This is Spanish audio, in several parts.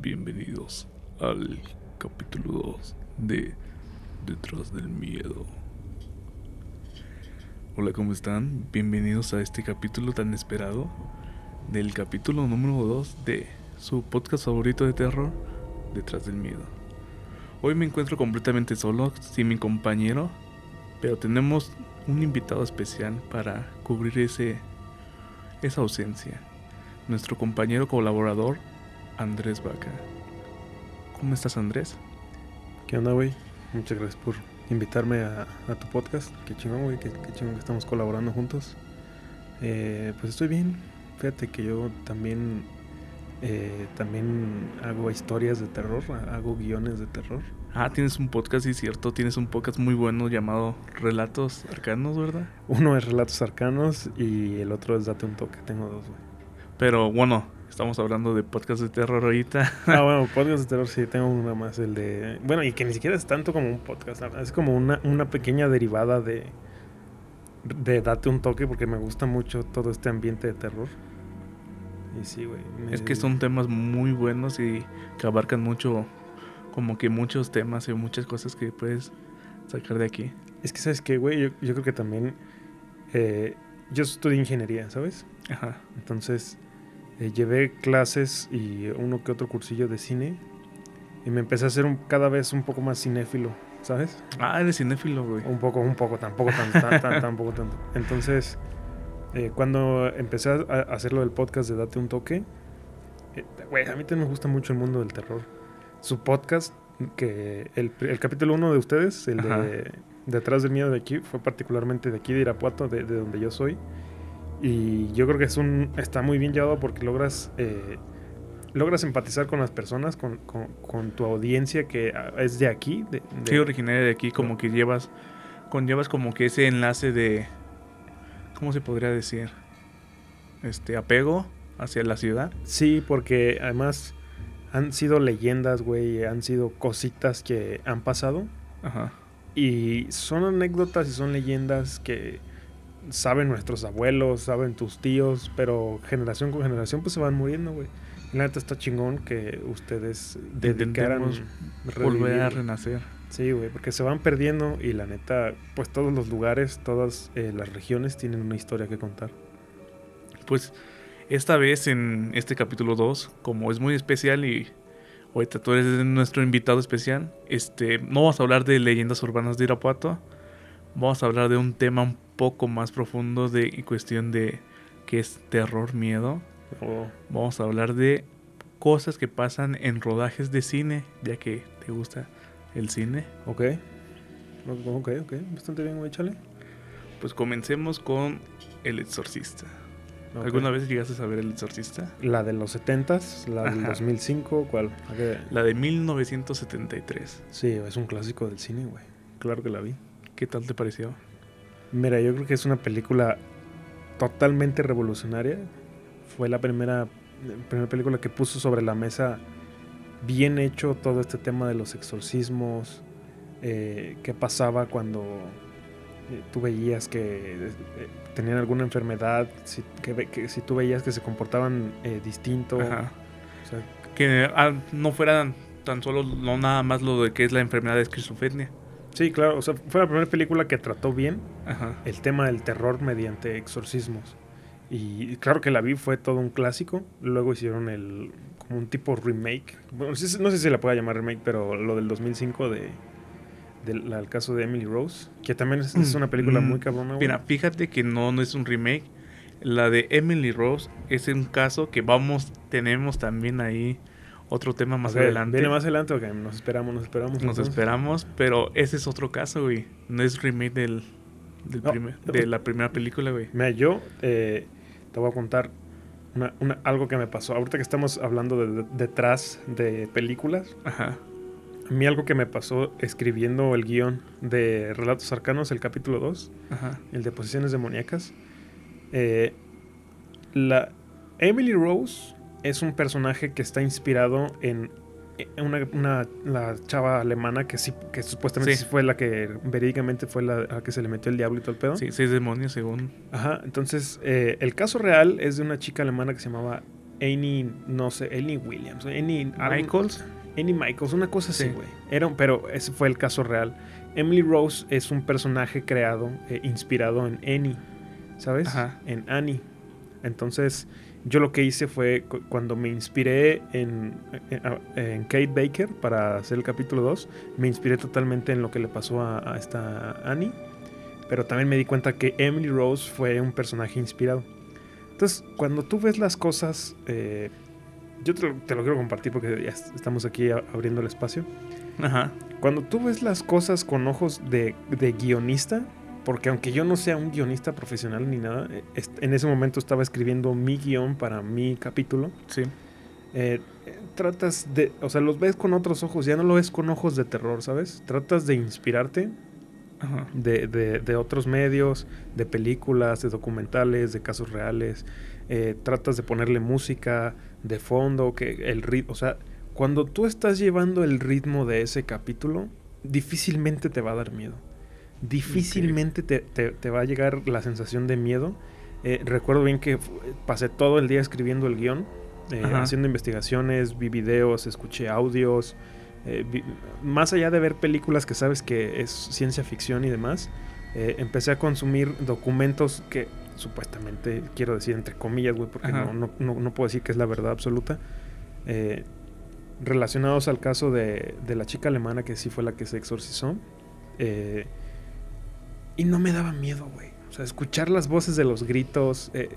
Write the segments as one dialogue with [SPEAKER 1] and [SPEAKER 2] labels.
[SPEAKER 1] Bienvenidos al capítulo 2 de Detrás del Miedo. Hola, ¿cómo están? Bienvenidos a este capítulo tan esperado del capítulo número 2 de su podcast favorito de terror, Detrás del Miedo. Hoy me encuentro completamente solo, sin mi compañero, pero tenemos un invitado especial para cubrir ese, esa ausencia. Nuestro compañero colaborador, Andrés Vaca. ¿Cómo estás, Andrés?
[SPEAKER 2] ¿Qué onda, güey? Muchas gracias por invitarme a, a tu podcast. Qué chingón, güey. Qué, qué, chingón que estamos colaborando juntos. Eh, pues estoy bien. Fíjate que yo también, eh, también hago historias de terror, hago guiones de terror.
[SPEAKER 1] Ah, tienes un podcast, sí, cierto. Tienes un podcast muy bueno llamado Relatos Arcanos, ¿verdad?
[SPEAKER 2] Uno es Relatos Arcanos y el otro es Date un Toque. Tengo dos, güey.
[SPEAKER 1] Pero bueno, estamos hablando de podcast de terror ahorita.
[SPEAKER 2] Ah, bueno, podcast de terror sí, tengo uno más, el de... Bueno, y que ni siquiera es tanto como un podcast, es como una, una pequeña derivada de, de Date un Toque, porque me gusta mucho todo este ambiente de terror. Y sí, güey. me-
[SPEAKER 1] Es que son temas muy buenos y que abarcan mucho, como que muchos temas y muchas cosas que puedes sacar de aquí.
[SPEAKER 2] Es que, ¿sabes qué, güey? Yo, yo creo que también... eh, yo estudié ingeniería, ¿sabes?
[SPEAKER 1] Ajá.
[SPEAKER 2] Entonces eh, llevé clases y uno que otro cursillo de cine y me empecé a hacer un, cada vez un poco más cinéfilo, ¿sabes?
[SPEAKER 1] Ah, eres cinéfilo, güey.
[SPEAKER 2] Un poco, un poco, tampoco tanto, tan, tan- tampoco tanto. Entonces, eh, cuando empecé a, hacer lo del podcast de Date un Toque, eh, güey, a mí también me gusta mucho el mundo del terror. Su podcast, que el, el capítulo uno de ustedes, el
[SPEAKER 1] Ajá.
[SPEAKER 2] de Detrás del Miedo de aquí, fue particularmente de aquí de Irapuato, de, de donde yo soy. Y yo creo que es un está muy bien llevado porque logras eh, logras empatizar con las personas, con, con- con tu audiencia que ah, es de aquí. De, de-
[SPEAKER 1] Sí, originaria de aquí, como que llevas, conllevas como que ese enlace de, ¿cómo se podría decir? Este, apego hacia la ciudad.
[SPEAKER 2] Sí, porque además han sido leyendas, güey, han sido cositas que han pasado
[SPEAKER 1] Ajá.
[SPEAKER 2] y son anécdotas y son leyendas que saben nuestros abuelos, saben tus tíos, pero generación con generación pues se van muriendo, güey. Y La neta está chingón que ustedes dedicaran
[SPEAKER 1] Volver a renacer.
[SPEAKER 2] Sí, güey, porque se van perdiendo y la neta, pues todos los lugares, todas eh, las regiones tienen una historia que contar.
[SPEAKER 1] Pues esta vez en este capítulo 2, como es muy especial y ahorita tú eres nuestro invitado especial, este, no vamos a hablar de leyendas urbanas de Irapuato, vamos a hablar de un tema un poco más profundo de cuestión de qué es terror, miedo.
[SPEAKER 2] Oh,
[SPEAKER 1] Vamos a hablar de cosas que pasan en rodajes de cine, ya que te gusta el cine.
[SPEAKER 2] ok. Ok, ok, bastante bien, güey, chale.
[SPEAKER 1] Pues comencemos con El Exorcista. ¿Alguna vez llegaste a ver El Exorcista?
[SPEAKER 2] La de los 70s, la del
[SPEAKER 1] Ajá.
[SPEAKER 2] 2005, ¿cuál?
[SPEAKER 1] La de 1973.
[SPEAKER 2] Sí, es un clásico del cine, güey. Claro que la vi.
[SPEAKER 1] ¿Qué tal te pareció?
[SPEAKER 2] Mira, yo creo que es una película totalmente revolucionaria. Fue la primera, primera película que puso sobre la mesa bien hecho todo este tema de los exorcismos. eh, qué pasaba cuando eh, tú veías que eh, tenían alguna enfermedad, si, que, si tú veías que se comportaban eh, distinto.
[SPEAKER 1] Ajá.
[SPEAKER 2] O sea,
[SPEAKER 1] Que ah, no fuera tan solo, no nada más lo de que es la enfermedad de esquizofrenia.
[SPEAKER 2] Sí, claro, o sea, fue la primera película que trató bien
[SPEAKER 1] Ajá.
[SPEAKER 2] el tema del terror mediante exorcismos. Y claro que la vi, fue todo un clásico. Luego hicieron el como un tipo remake. Bueno, no sé si se la pueda llamar remake, pero lo del 2005 de del al caso de Emily Rose, que también es, es una película
[SPEAKER 1] Mm,
[SPEAKER 2] muy cabrona.
[SPEAKER 1] Mira, fíjate que no, no es un remake. La de Emily Rose es un caso que vamos, tenemos también ahí otro tema más adelante.
[SPEAKER 2] ¿Viene más adelante? Ok, nos esperamos, nos esperamos.
[SPEAKER 1] Nos
[SPEAKER 2] entonces.
[SPEAKER 1] esperamos, pero ese es otro caso, güey. No es remake del, del
[SPEAKER 2] No,
[SPEAKER 1] primer- de la primera película, güey.
[SPEAKER 2] Mira, yo eh, te voy a contar una- una- algo que me pasó. Ahorita que estamos hablando de, de- detrás de películas,
[SPEAKER 1] Ajá.
[SPEAKER 2] A mí algo que me pasó escribiendo el guion de Relatos Arcanos, el capítulo 2,
[SPEAKER 1] Ajá.
[SPEAKER 2] el de Posiciones Demoníacas. eh, la Emily Rose es un personaje que está inspirado en una, una- la chava alemana que sí que supuestamente
[SPEAKER 1] Sí.
[SPEAKER 2] sí fue la que verídicamente fue la a la que se le metió el diablo y todo el pedo.
[SPEAKER 1] Sí, seis demonios según.
[SPEAKER 2] Ajá, entonces eh, el caso real es de una chica alemana que se llamaba Annie, no sé, Annie Williams, Annie
[SPEAKER 1] Michaels.
[SPEAKER 2] Annie Michaels, una cosa así,
[SPEAKER 1] Sí.
[SPEAKER 2] güey. Era, pero ese fue el caso real. Emily Rose es un personaje creado, eh, inspirado en Annie, ¿sabes?
[SPEAKER 1] Ajá.
[SPEAKER 2] En Annie. Entonces, yo lo que hice fue cu- cuando me inspiré en, en, en Kate Baker para hacer el capítulo 2, me inspiré totalmente en lo que le pasó a, a esta Annie. Pero también me di cuenta que Emily Rose fue un personaje inspirado. Entonces, cuando tú ves las cosas, eh, yo te lo, te lo quiero compartir porque ya est- estamos aquí abriendo el espacio.
[SPEAKER 1] Ajá.
[SPEAKER 2] Cuando tú ves las cosas con ojos de, de guionista, porque aunque yo no sea un guionista profesional ni nada, eh, en ese momento estaba escribiendo mi guion para mi capítulo.
[SPEAKER 1] Sí.
[SPEAKER 2] eh, eh, tratas de, o sea, los ves con otros ojos, ya no lo ves con ojos de terror, ¿sabes? Tratas de inspirarte
[SPEAKER 1] Ajá.
[SPEAKER 2] de, de- de otros medios, de películas, de documentales, de casos reales. eh, tratas de ponerle música de fondo, que el ritmo, o sea, cuando tú estás llevando el ritmo de ese capítulo, difícilmente te va a dar miedo. Difícilmente te, te- te va a llegar la sensación de miedo. Eh, recuerdo bien que fu- pasé todo el día escribiendo el guion, eh, haciendo investigaciones, vi videos, escuché audios. eh, vi- más allá de ver películas que sabes que es ciencia ficción y demás, eh, empecé a consumir documentos que supuestamente, quiero decir entre comillas, güey, porque no, no, no- no puedo decir que es la verdad absoluta, eh, relacionados al caso de, de la chica alemana que sí fue la que se exorcizó. eh, y no me daba miedo, güey. O sea, escuchar las voces de los gritos. eh,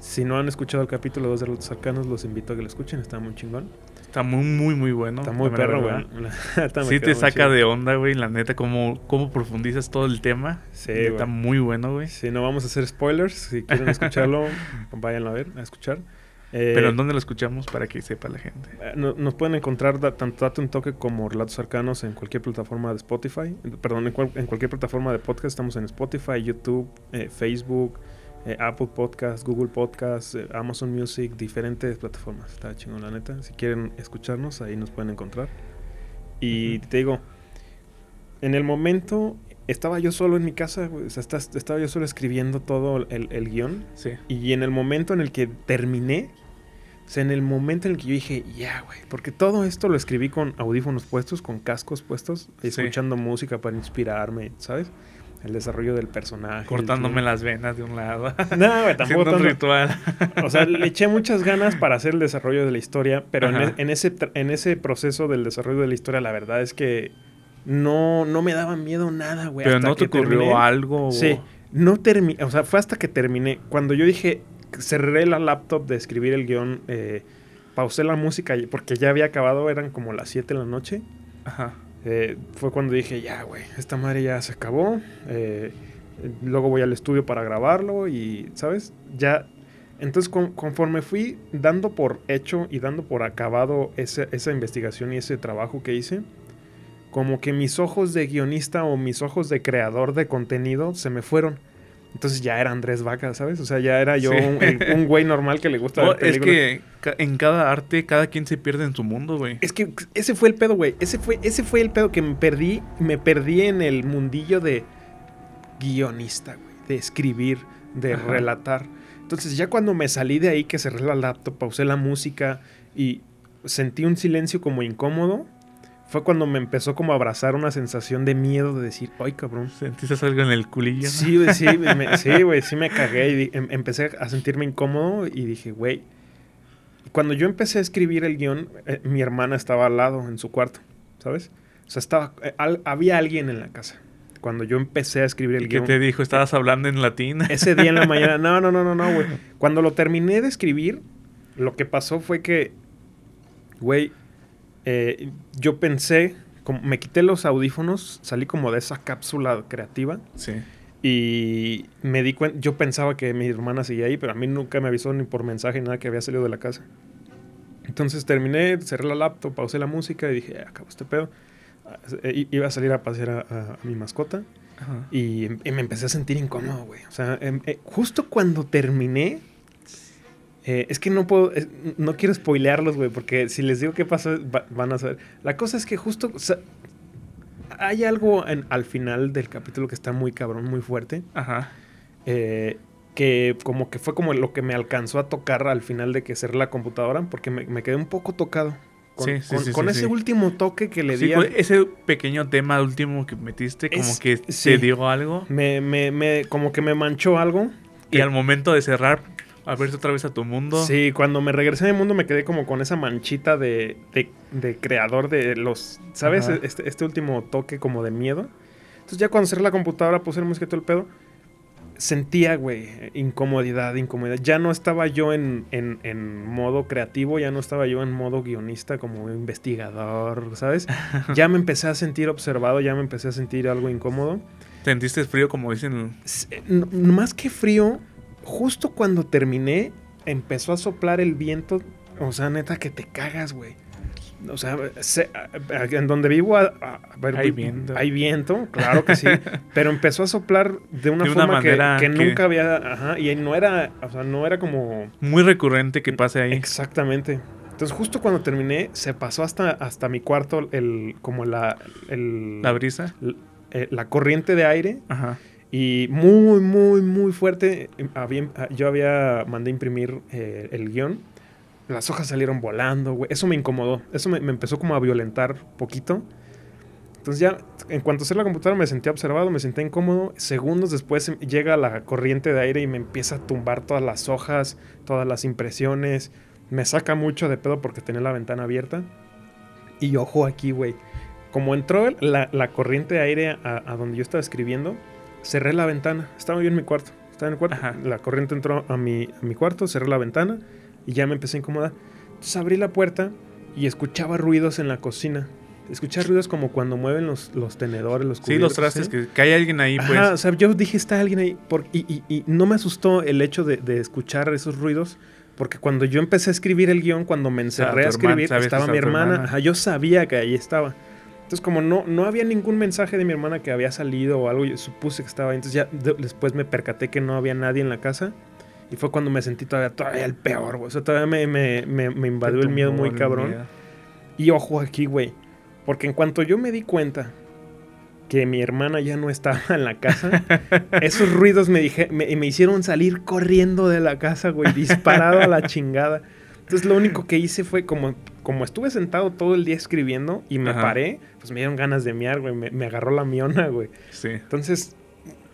[SPEAKER 2] si no han escuchado el capítulo 2 de Los Arcanos, los invito a que lo escuchen. Está muy chingón.
[SPEAKER 1] Está muy, muy, muy bueno.
[SPEAKER 2] Está muy perro, güey.
[SPEAKER 1] Sí te saca
[SPEAKER 2] chido.
[SPEAKER 1] de onda, güey. La neta, cómo, cómo profundizas todo el tema.
[SPEAKER 2] Sí,
[SPEAKER 1] Está muy bueno, güey.
[SPEAKER 2] Si no vamos a hacer spoilers, si quieren escucharlo, váyanlo a ver, a escuchar. Eh,
[SPEAKER 1] Pero ¿en dónde lo escuchamos para que sepa la gente?
[SPEAKER 2] Eh, no- Nos pueden encontrar da- tanto Date un Toque como Relatos Arcanos en cualquier plataforma de Spotify. Perdón, en, cual- en cualquier plataforma de podcast. Estamos en Spotify, YouTube, eh, Facebook, Apple Podcast, Google Podcast, Amazon Music, diferentes plataformas. Está chingón, la neta. Si quieren escucharnos, ahí nos pueden encontrar. Y te digo, en el momento estaba yo solo en mi casa, güey, o sea, estaba yo solo escribiendo todo el, el guion.
[SPEAKER 1] Sí.
[SPEAKER 2] Y en el momento en el que terminé, o sea, en el momento en el que yo dije, ya, güey, porque todo esto lo escribí con audífonos puestos, con cascos puestos,
[SPEAKER 1] Sí.
[SPEAKER 2] escuchando música para inspirarme, ¿sabes? El desarrollo del personaje.
[SPEAKER 1] Cortándome las venas de un lado.
[SPEAKER 2] No, güey, tampoco
[SPEAKER 1] Haciendo un
[SPEAKER 2] tanto.
[SPEAKER 1] ritual.
[SPEAKER 2] O sea, le eché muchas ganas para hacer el desarrollo de la historia, pero en, e- en ese, tra- en ese proceso del desarrollo de la historia, la verdad es que no, no me daba miedo nada, güey.
[SPEAKER 1] Pero
[SPEAKER 2] hasta
[SPEAKER 1] no te ocurrió
[SPEAKER 2] terminé.
[SPEAKER 1] algo.
[SPEAKER 2] Sí, no terminé, o sea, fue hasta que terminé. Cuando yo dije, cerré la laptop de escribir el guion, eh, pausé la música porque ya había acabado, eran como las 7 de la noche.
[SPEAKER 1] Ajá.
[SPEAKER 2] eh, fue cuando dije, ya, güey, esta madre ya se acabó. eh, luego voy al estudio para grabarlo y, ¿sabes? Ya. Entonces, con- conforme fui dando por hecho y dando por acabado ese- esa investigación y ese trabajo que hice, como que mis ojos de guionista o mis ojos de creador de contenido se me fueron. Entonces ya era Andrés Vaca, ¿sabes? O sea, ya era yo
[SPEAKER 1] Sí.
[SPEAKER 2] un, el- un güey normal que le gusta
[SPEAKER 1] No,
[SPEAKER 2] ver
[SPEAKER 1] es que en cada arte, cada quien se pierde en su mundo, güey.
[SPEAKER 2] Es que ese fue el pedo, güey. Ese fue, ese fue el pedo que me perdí. Me perdí en el mundillo de guionista, güey. De escribir, de
[SPEAKER 1] Ajá.
[SPEAKER 2] relatar. Entonces ya cuando me salí de ahí, que cerré la laptop, pausé la música y sentí un silencio como incómodo, fue cuando me empezó como a abrazar una sensación de miedo de decir, ay cabrón.
[SPEAKER 1] ¿Sentiste algo en el culillo? no?
[SPEAKER 2] Sí, güey, sí, me, sí, güey, sí me cagué y em- empecé a sentirme incómodo y dije, güey. Cuando yo empecé a escribir el guion, eh, mi hermana estaba al lado en su cuarto, ¿sabes? O sea, estaba, eh, al- había alguien en la casa. Cuando yo empecé a escribir el
[SPEAKER 1] ¿Y qué
[SPEAKER 2] guion.
[SPEAKER 1] te dijo? ¿Estabas hablando en latín?
[SPEAKER 2] Ese día en la mañana, no, no, no, no, no, güey. Cuando lo terminé de escribir, lo que pasó fue que, güey, eh, yo pensé, como me quité los audífonos, salí como de esa cápsula creativa
[SPEAKER 1] Sí.
[SPEAKER 2] y me di cuenta, yo pensaba que mi hermana seguía ahí, pero a mí nunca me avisó ni por mensaje ni nada que había salido de la casa. Entonces terminé, cerré la laptop, pausé la música y dije, "Ya, acabo este pedo. Ah, eh, Iba a salir a pasear a, a- a mi mascota y, em- y me empecé a sentir incómodo, güey. O sea, em- eh, justo cuando terminé, eh, es que no puedo, no quiero spoilearlos, güey, porque si les digo qué pasó, va- van a saber. La cosa es que justo, o sea, hay algo en- al final del capítulo que está muy cabrón, muy fuerte.
[SPEAKER 1] Ajá.
[SPEAKER 2] Eh, que como que fue como lo que me alcanzó a tocar al final de que cerré la computadora, porque me, me quedé un poco tocado. Con,
[SPEAKER 1] Sí, sí,
[SPEAKER 2] con-
[SPEAKER 1] sí,
[SPEAKER 2] con ese último toque que le di. al-
[SPEAKER 1] ese pequeño tema último que metiste, como
[SPEAKER 2] Es-
[SPEAKER 1] que
[SPEAKER 2] sí.
[SPEAKER 1] te dio algo.
[SPEAKER 2] me, me, me, como que me manchó algo.
[SPEAKER 1] Y al momento de cerrar, abrirte otra vez a tu mundo.
[SPEAKER 2] Sí, cuando me regresé al mundo me quedé como con esa manchita de, de, de creador de los, ¿sabes? Este, este último toque como de miedo. Entonces ya cuando cerré la computadora, puse el música y todo el pedo, sentía, güey, incomodidad, incomodidad. Ya no estaba yo en, en, en modo creativo, ya no estaba yo en modo guionista como investigador, ¿sabes? Ya me empecé a sentir observado, ya me empecé a sentir algo incómodo.
[SPEAKER 1] Sentiste frío, como dicen.
[SPEAKER 2] Eh, no- más que frío, justo cuando terminé, empezó a soplar el viento. O sea, neta, que te cagas, güey. O sea, se- a- a- en donde vivo a- ver,
[SPEAKER 1] Hay
[SPEAKER 2] vi-
[SPEAKER 1] viento.
[SPEAKER 2] Hay viento, claro que sí. pero empezó a soplar de una
[SPEAKER 1] De una
[SPEAKER 2] forma que- nunca había. Ajá, y no era. O sea, no era como.
[SPEAKER 1] Muy recurrente que pase ahí.
[SPEAKER 2] Exactamente. Entonces, justo cuando terminé, se pasó hasta, hasta mi cuarto el, como la, el,
[SPEAKER 1] La brisa.
[SPEAKER 2] eh, la corriente de aire
[SPEAKER 1] Ajá.
[SPEAKER 2] Y muy, muy, muy fuerte. Había- yo había mandé imprimir eh, el guion. Las hojas salieron volando, güey. Eso me incomodó. Eso me, empezó como a violentar poquito. Entonces ya, en cuanto cerré la computadora me sentí observado, me sentí incómodo. Segundos después em- llega la corriente de aire y me empieza a tumbar todas las hojas, todas las impresiones. Me saca mucho de pedo porque tenía la ventana abierta. Y ojo aquí, güey. Como entró la corriente de aire a, a donde yo estaba escribiendo, cerré la ventana. Estaba yo en mi cuarto. Estaba en el cuarto.
[SPEAKER 1] Ajá.
[SPEAKER 2] La corriente entró a mi, a mi cuarto, cerré la ventana y ya me empecé a incomodar. Entonces abrí la puerta y escuchaba ruidos en la cocina. Escuchaba ruidos como cuando mueven los, los tenedores, los
[SPEAKER 1] Sí, los
[SPEAKER 2] cubiertos,
[SPEAKER 1] trastes,
[SPEAKER 2] ¿sí?
[SPEAKER 1] que, que hay alguien ahí, pues.
[SPEAKER 2] Ajá, o sea, yo dije, está alguien ahí. por- y, y- y no me asustó el hecho de, de escuchar esos ruidos, porque cuando yo empecé a escribir el guion, cuando me
[SPEAKER 1] sea,
[SPEAKER 2] encerré a
[SPEAKER 1] tu hermana-
[SPEAKER 2] escribir, estaba mi hermana.
[SPEAKER 1] hermana.
[SPEAKER 2] Ajá, yo sabía que ahí estaba. Entonces, como no, no había ningún mensaje de mi hermana que había salido o algo, yo supuse que estaba ahí. Entonces, ya de- después me percaté que no había nadie en la casa. Y fue cuando me sentí todavía, todavía el peor, güey. O sea, todavía me, me, me, invadió el miedo muy cabrón.
[SPEAKER 1] miedo.
[SPEAKER 2] Y ojo aquí, güey. Porque en cuanto yo me di cuenta que mi hermana ya no estaba en la casa, esos ruidos me, dije, me, me hicieron salir corriendo de la casa, güey, disparado a la chingada. Entonces lo único que hice fue como, como estuve sentado todo el día escribiendo y me
[SPEAKER 1] Ajá.
[SPEAKER 2] paré, pues me dieron ganas de miar, güey. Me, me agarró la miona, güey.
[SPEAKER 1] Sí.
[SPEAKER 2] Entonces,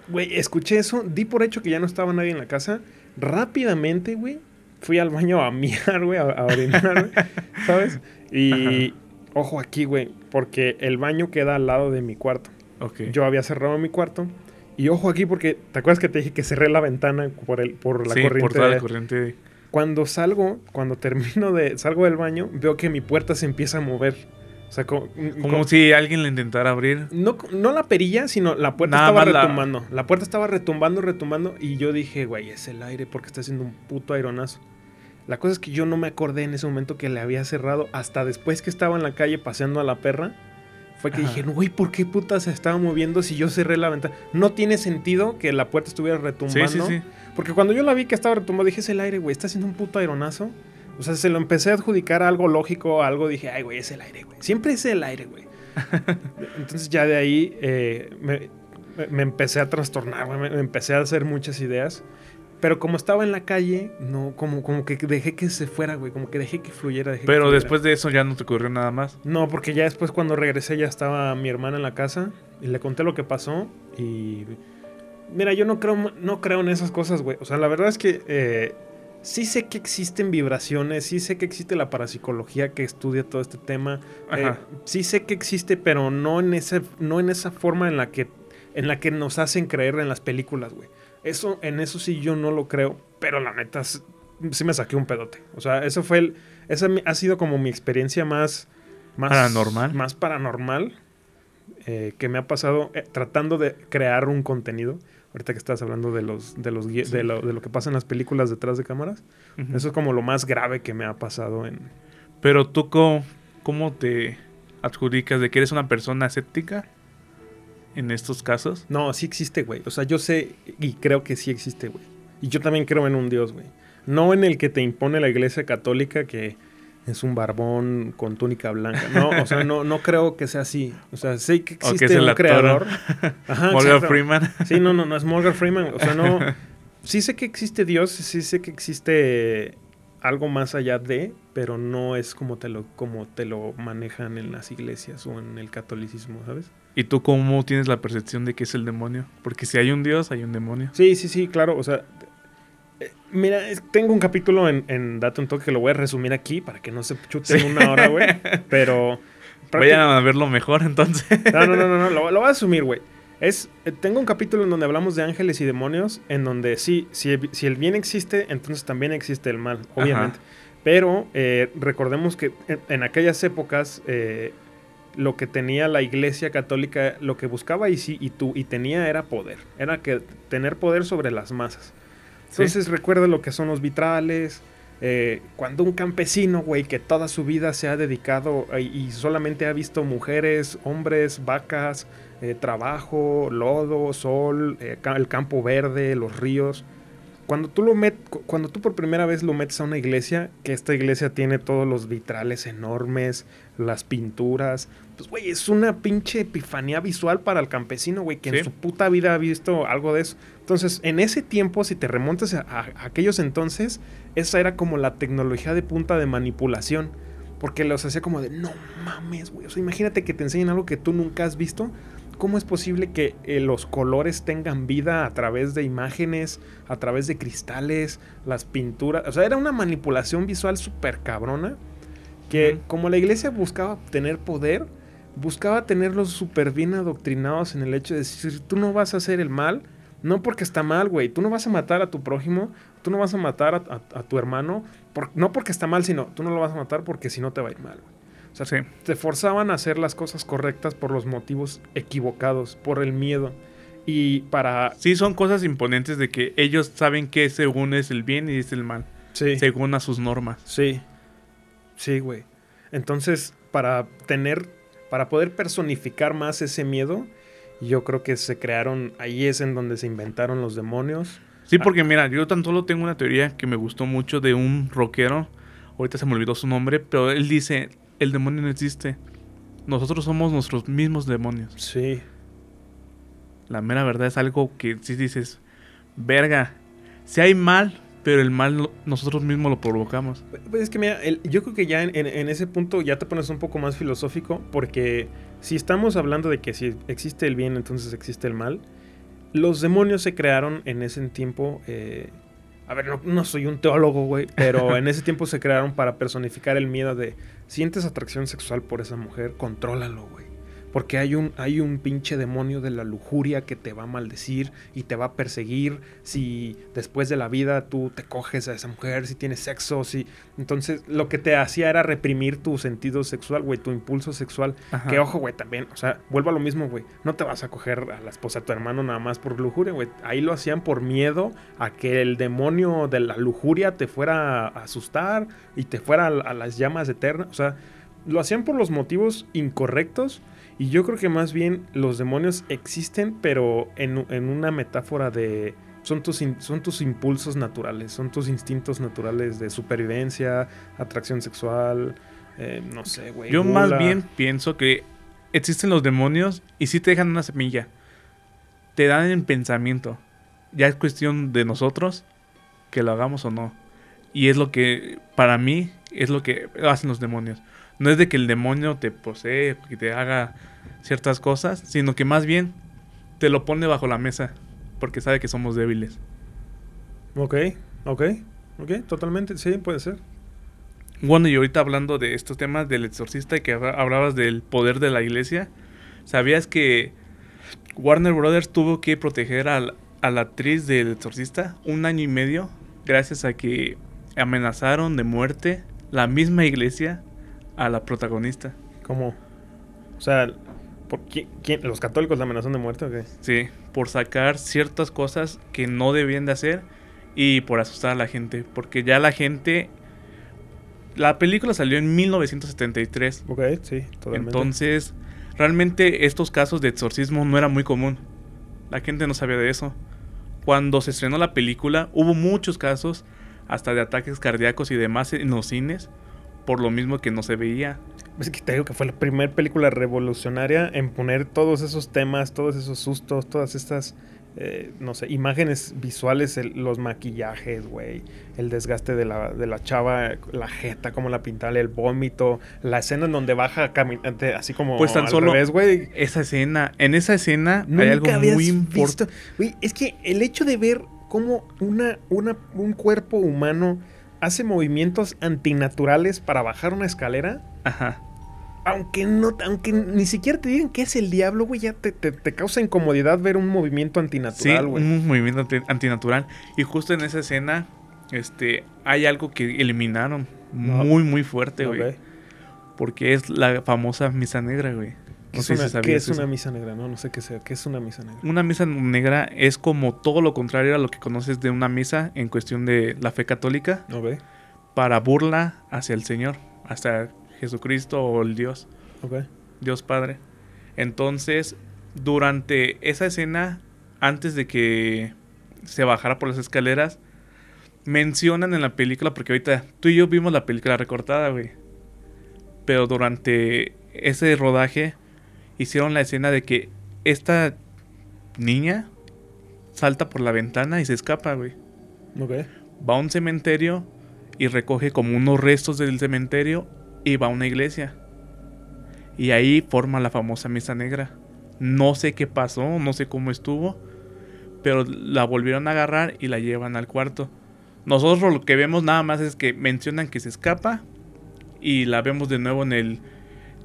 [SPEAKER 2] güey, escuché eso, di por hecho que ya no estaba nadie en la casa. Rápidamente, güey, fui al baño a miar, güey, a, a orinar, güey, ¿sabes? Y ojo aquí, güey, porque el baño queda al lado de mi cuarto.
[SPEAKER 1] Ok.
[SPEAKER 2] Yo había cerrado mi cuarto. Y ojo aquí, porque ¿te acuerdas que te dije que cerré la ventana por, el, por la
[SPEAKER 1] sí,
[SPEAKER 2] corriente?
[SPEAKER 1] por toda la corriente.
[SPEAKER 2] Cuando salgo, cuando termino de. salgo del baño, veo que mi puerta se empieza a mover. O sea, co-
[SPEAKER 1] Como
[SPEAKER 2] co-
[SPEAKER 1] si alguien le intentara abrir.
[SPEAKER 2] no, no la perilla, sino la puerta
[SPEAKER 1] Nada
[SPEAKER 2] estaba
[SPEAKER 1] más la-
[SPEAKER 2] retumbando. La... puerta estaba retumbando, retumbando. Y yo dije, güey, es el aire porque está haciendo un puto aironazo. La cosa es que yo no me acordé en ese momento que le había cerrado. Hasta después que estaba en la calle paseando a la perra. Fue que
[SPEAKER 1] Ajá.
[SPEAKER 2] dije, güey, ¿por qué puta se estaba moviendo si yo cerré la ventana? No tiene sentido que la puerta estuviera
[SPEAKER 1] Sí,
[SPEAKER 2] retumbando.
[SPEAKER 1] sí, sí.
[SPEAKER 2] Porque cuando yo la vi que estaba retumbando, dije, es el aire, güey, está haciendo un puto aironazo. O sea, se lo empecé a adjudicar a algo lógico, a algo dije, ay, güey, es el aire, güey. Siempre es el aire, güey. Entonces ya de ahí eh, me, me- me empecé a trastornar, güey, me, me empecé a hacer muchas ideas. Pero como estaba en la calle, no, como, como que dejé que se fuera, güey, como que dejé que fluyera. dejé que
[SPEAKER 1] Pero
[SPEAKER 2] fluyera.
[SPEAKER 1] después de eso ya no te ocurrió nada más.
[SPEAKER 2] No, porque ya después cuando regresé ya estaba mi hermana en la casa y le conté lo que pasó y... Mira, yo no creo, no creo en esas cosas, güey. O sea, la verdad es que eh, sí sé que existen vibraciones, sí sé que existe la parapsicología que estudia todo este tema. eh, sí sé que existe, pero no en, ese, no en esa forma en la, que, en la que nos hacen creer en las películas, güey. Eso, en eso sí yo no lo creo, pero la neta sí me saqué un pedote. O sea, eso fue el... Esa ha sido como mi experiencia más... más
[SPEAKER 1] Paranormal.
[SPEAKER 2] Más paranormal eh, que me ha pasado eh, tratando de crear un contenido. Ahorita que estás hablando de los, de los
[SPEAKER 1] Sí.
[SPEAKER 2] de, lo, de lo que pasa en las películas detrás de cámaras. Eso es como lo más grave que me ha pasado en...
[SPEAKER 1] Pero tú, ¿cómo, cómo te adjudicas de que eres una persona escéptica en estos casos?
[SPEAKER 2] No, sí existe, güey. O sea, yo sé y creo que sí existe, güey. Y yo también creo en un Dios, güey. No en el que te impone la iglesia católica que es un barbón con túnica blanca. No, o sea, no, no creo que sea así. O sea, sé que
[SPEAKER 1] O que
[SPEAKER 2] existe
[SPEAKER 1] es
[SPEAKER 2] un creador. Ajá,
[SPEAKER 1] Morgan
[SPEAKER 2] exacto.
[SPEAKER 1] Freeman.
[SPEAKER 2] Sí, no, no, no es Morgan Freeman. O sea, no. sí sé que existe Dios, sí sé que existe algo más allá de, pero no es como te lo, como te lo manejan en las iglesias o en el catolicismo, ¿sabes?
[SPEAKER 1] ¿Y tú cómo tienes la percepción de que es el demonio? Porque si hay un Dios, hay un demonio.
[SPEAKER 2] Sí, sí, sí, claro. O sea, eh, mira, tengo un capítulo en, en Date un Toque que lo voy a resumir aquí para que no se chuten una hora, güey. Pero.
[SPEAKER 1] Vayan a verlo mejor entonces.
[SPEAKER 2] No, no, no, no, no, lo, lo voy a asumir, güey. Es, eh, tengo un capítulo en donde hablamos de ángeles y demonios, en donde sí, si, el- si el bien existe, entonces también existe el mal, obviamente. Pero eh, recordemos que en, en aquellas épocas eh, lo que tenía la iglesia católica, lo que buscaba y, sí, y, tú, y tenía era poder, era que tener poder sobre las masas. Entonces recuerda lo que son los vitrales, eh, cuando un campesino, güey, que toda su vida se ha dedicado y solamente ha visto mujeres, hombres, vacas, eh, trabajo, lodo, sol, eh, el campo verde, los ríos. Cuando tú, lo met, cu- cuando tú por primera vez lo metes a una iglesia, que esta iglesia tiene todos los vitrales enormes, las pinturas, pues, güey, es una pinche epifanía visual para el campesino, güey, que
[SPEAKER 1] Sí.
[SPEAKER 2] en su puta vida ha visto algo de eso. Entonces, en ese tiempo, si te remontas a, a- a aquellos entonces, esa era como la tecnología de punta de manipulación. Porque los hacía como de, no mames, güey. O sea, imagínate que te enseñen algo que tú nunca has visto. ¿Cómo es posible que eh, los colores tengan vida a través de imágenes, a través de cristales, las pinturas? O sea, era una manipulación visual súper cabrona. Que como la iglesia buscaba tener poder, buscaba tenerlos súper bien adoctrinados en el hecho de decir, tú no vas a hacer el mal, no porque está mal, güey, tú no vas a matar a tu prójimo, tú no vas a matar a, a- a tu hermano, por- no porque está mal, sino tú no lo vas a matar porque si no te va a ir mal, güey. O sea,
[SPEAKER 1] Sí.
[SPEAKER 2] te forzaban a hacer las cosas correctas por los motivos equivocados, por el miedo. Y para...
[SPEAKER 1] Sí, son cosas imponentes de que ellos saben que según es el bien y es el mal,
[SPEAKER 2] Sí.
[SPEAKER 1] según a sus normas.
[SPEAKER 2] Sí. Sí, güey. Entonces, para tener, para poder personificar más ese miedo, yo creo que se crearon, ahí es en donde se inventaron los demonios.
[SPEAKER 1] Sí, porque mira, yo tan solo tengo una teoría que me gustó mucho de un rockero. Ahorita se me olvidó su nombre, pero él dice, el demonio no existe. Nosotros somos nuestros mismos demonios.
[SPEAKER 2] Sí.
[SPEAKER 1] La mera verdad es algo que si dices, verga, si hay mal, pero el mal nosotros mismos lo provocamos.
[SPEAKER 2] Pues es que mira, el- yo creo que ya en, en- en ese punto ya te pones un poco más filosófico, porque si estamos hablando de que si existe el bien, entonces existe el mal, los demonios se crearon en ese tiempo. eh, a ver, no, no soy un teólogo, güey, pero en ese tiempo se crearon para personificar el miedo de sientes atracción sexual por esa mujer, contrólalo, güey. Porque hay un, hay un pinche demonio de la lujuria que te va a maldecir y te va a perseguir si después de la vida tú te coges a esa mujer, si tienes sexo, si... Entonces lo que te hacía era reprimir tu sentido sexual, güey, tu impulso sexual.
[SPEAKER 1] Ajá.
[SPEAKER 2] Que ojo, güey, también, o sea, vuelvo a lo mismo, güey. No te vas a coger a la esposa de tu hermano nada más por lujuria, güey. Ahí lo hacían por miedo a que el demonio de la lujuria te fuera a asustar y te fuera a, a las llamas eternas. O sea, lo hacían por los motivos incorrectos. Y yo creo que más bien los demonios existen, pero en, en una metáfora de... Son tus, in- son tus impulsos naturales, son tus instintos naturales de supervivencia, atracción sexual, eh, no sé, güey.
[SPEAKER 1] Yo más bien pienso que existen los demonios y sí te dejan una semilla. Te dan en pensamiento. Ya es cuestión de nosotros que lo hagamos o no. Y es lo que, para mí, es lo que hacen los demonios. No es de que el demonio te posee, que te haga ciertas cosas, sino que más bien te lo pone bajo la mesa porque sabe que somos débiles.
[SPEAKER 2] Ok, ok, ok, totalmente, sí, puede ser.
[SPEAKER 1] Bueno, y ahorita hablando de estos temas del exorcista y que habla- hablabas del poder de la iglesia, ¿sabías que Warner Brothers tuvo que proteger al- a la actriz del exorcista un año y medio gracias a que amenazaron de muerte la misma iglesia a la protagonista?
[SPEAKER 2] ¿Cómo? O sea, ¿por qui- quién- ¿los católicos la amenazan de muerte o qué?
[SPEAKER 1] Sí, por sacar ciertas cosas que no debían de hacer y por asustar a la gente, porque ya la gente... La película salió en 1973.
[SPEAKER 2] Ok, sí, totalmente.
[SPEAKER 1] Entonces, realmente estos casos de exorcismo no era muy común. La gente no sabía de eso. Cuando se estrenó la película, hubo muchos casos, hasta de ataques cardíacos y demás en los cines, por lo mismo que no se veía.
[SPEAKER 2] Es que te digo que fue la primera película revolucionaria en poner todos esos temas, todos esos sustos, todas estas eh, no sé, imágenes visuales, el- los maquillajes, güey, el desgaste de la, de la chava, la jeta, como la pintada, el vómito, la escena en donde baja caminante, así como
[SPEAKER 1] Pues tan
[SPEAKER 2] al
[SPEAKER 1] solo-
[SPEAKER 2] revés, güey.
[SPEAKER 1] Esa escena, en esa escena
[SPEAKER 2] Nunca
[SPEAKER 1] hay algo muy importante.
[SPEAKER 2] es que el hecho de ver cómo una, una, un cuerpo humano hace movimientos antinaturales para bajar una escalera,
[SPEAKER 1] Ajá.
[SPEAKER 2] aunque no, aunque ni siquiera te digan que es el diablo, güey, ya te, te- te causa incomodidad ver un movimiento antinatural, güey.
[SPEAKER 1] un movimiento anti- antinatural. Y justo en esa escena, este, hay algo que eliminaron
[SPEAKER 2] No.
[SPEAKER 1] muy, muy fuerte, güey. Porque es la famosa misa negra, güey.
[SPEAKER 2] ¿Qué
[SPEAKER 1] No
[SPEAKER 2] es, una, qué es misa negra? No, no sé qué sea. ¿Qué es una misa negra?
[SPEAKER 1] Una misa negra es como todo lo contrario a lo que conoces de una misa en cuestión de la fe católica para burla hacia el Señor, hacia Jesucristo o el Dios,
[SPEAKER 2] ok.
[SPEAKER 1] Dios Padre. Entonces, durante esa escena, antes de que se bajara por las escaleras, mencionan en la película, porque ahorita tú y yo vimos la película recortada, güey. Pero durante ese rodaje hicieron la escena de que esta niña salta por la ventana y se escapa, güey.
[SPEAKER 2] Ok.
[SPEAKER 1] Va a un cementerio y recoge como unos restos del cementerio y va a una iglesia. Y ahí forma la famosa misa negra. No sé qué pasó, no sé cómo estuvo, pero la volvieron a agarrar y la llevan al cuarto. Nosotros lo que vemos nada más es que mencionan que se escapa y la vemos de nuevo en el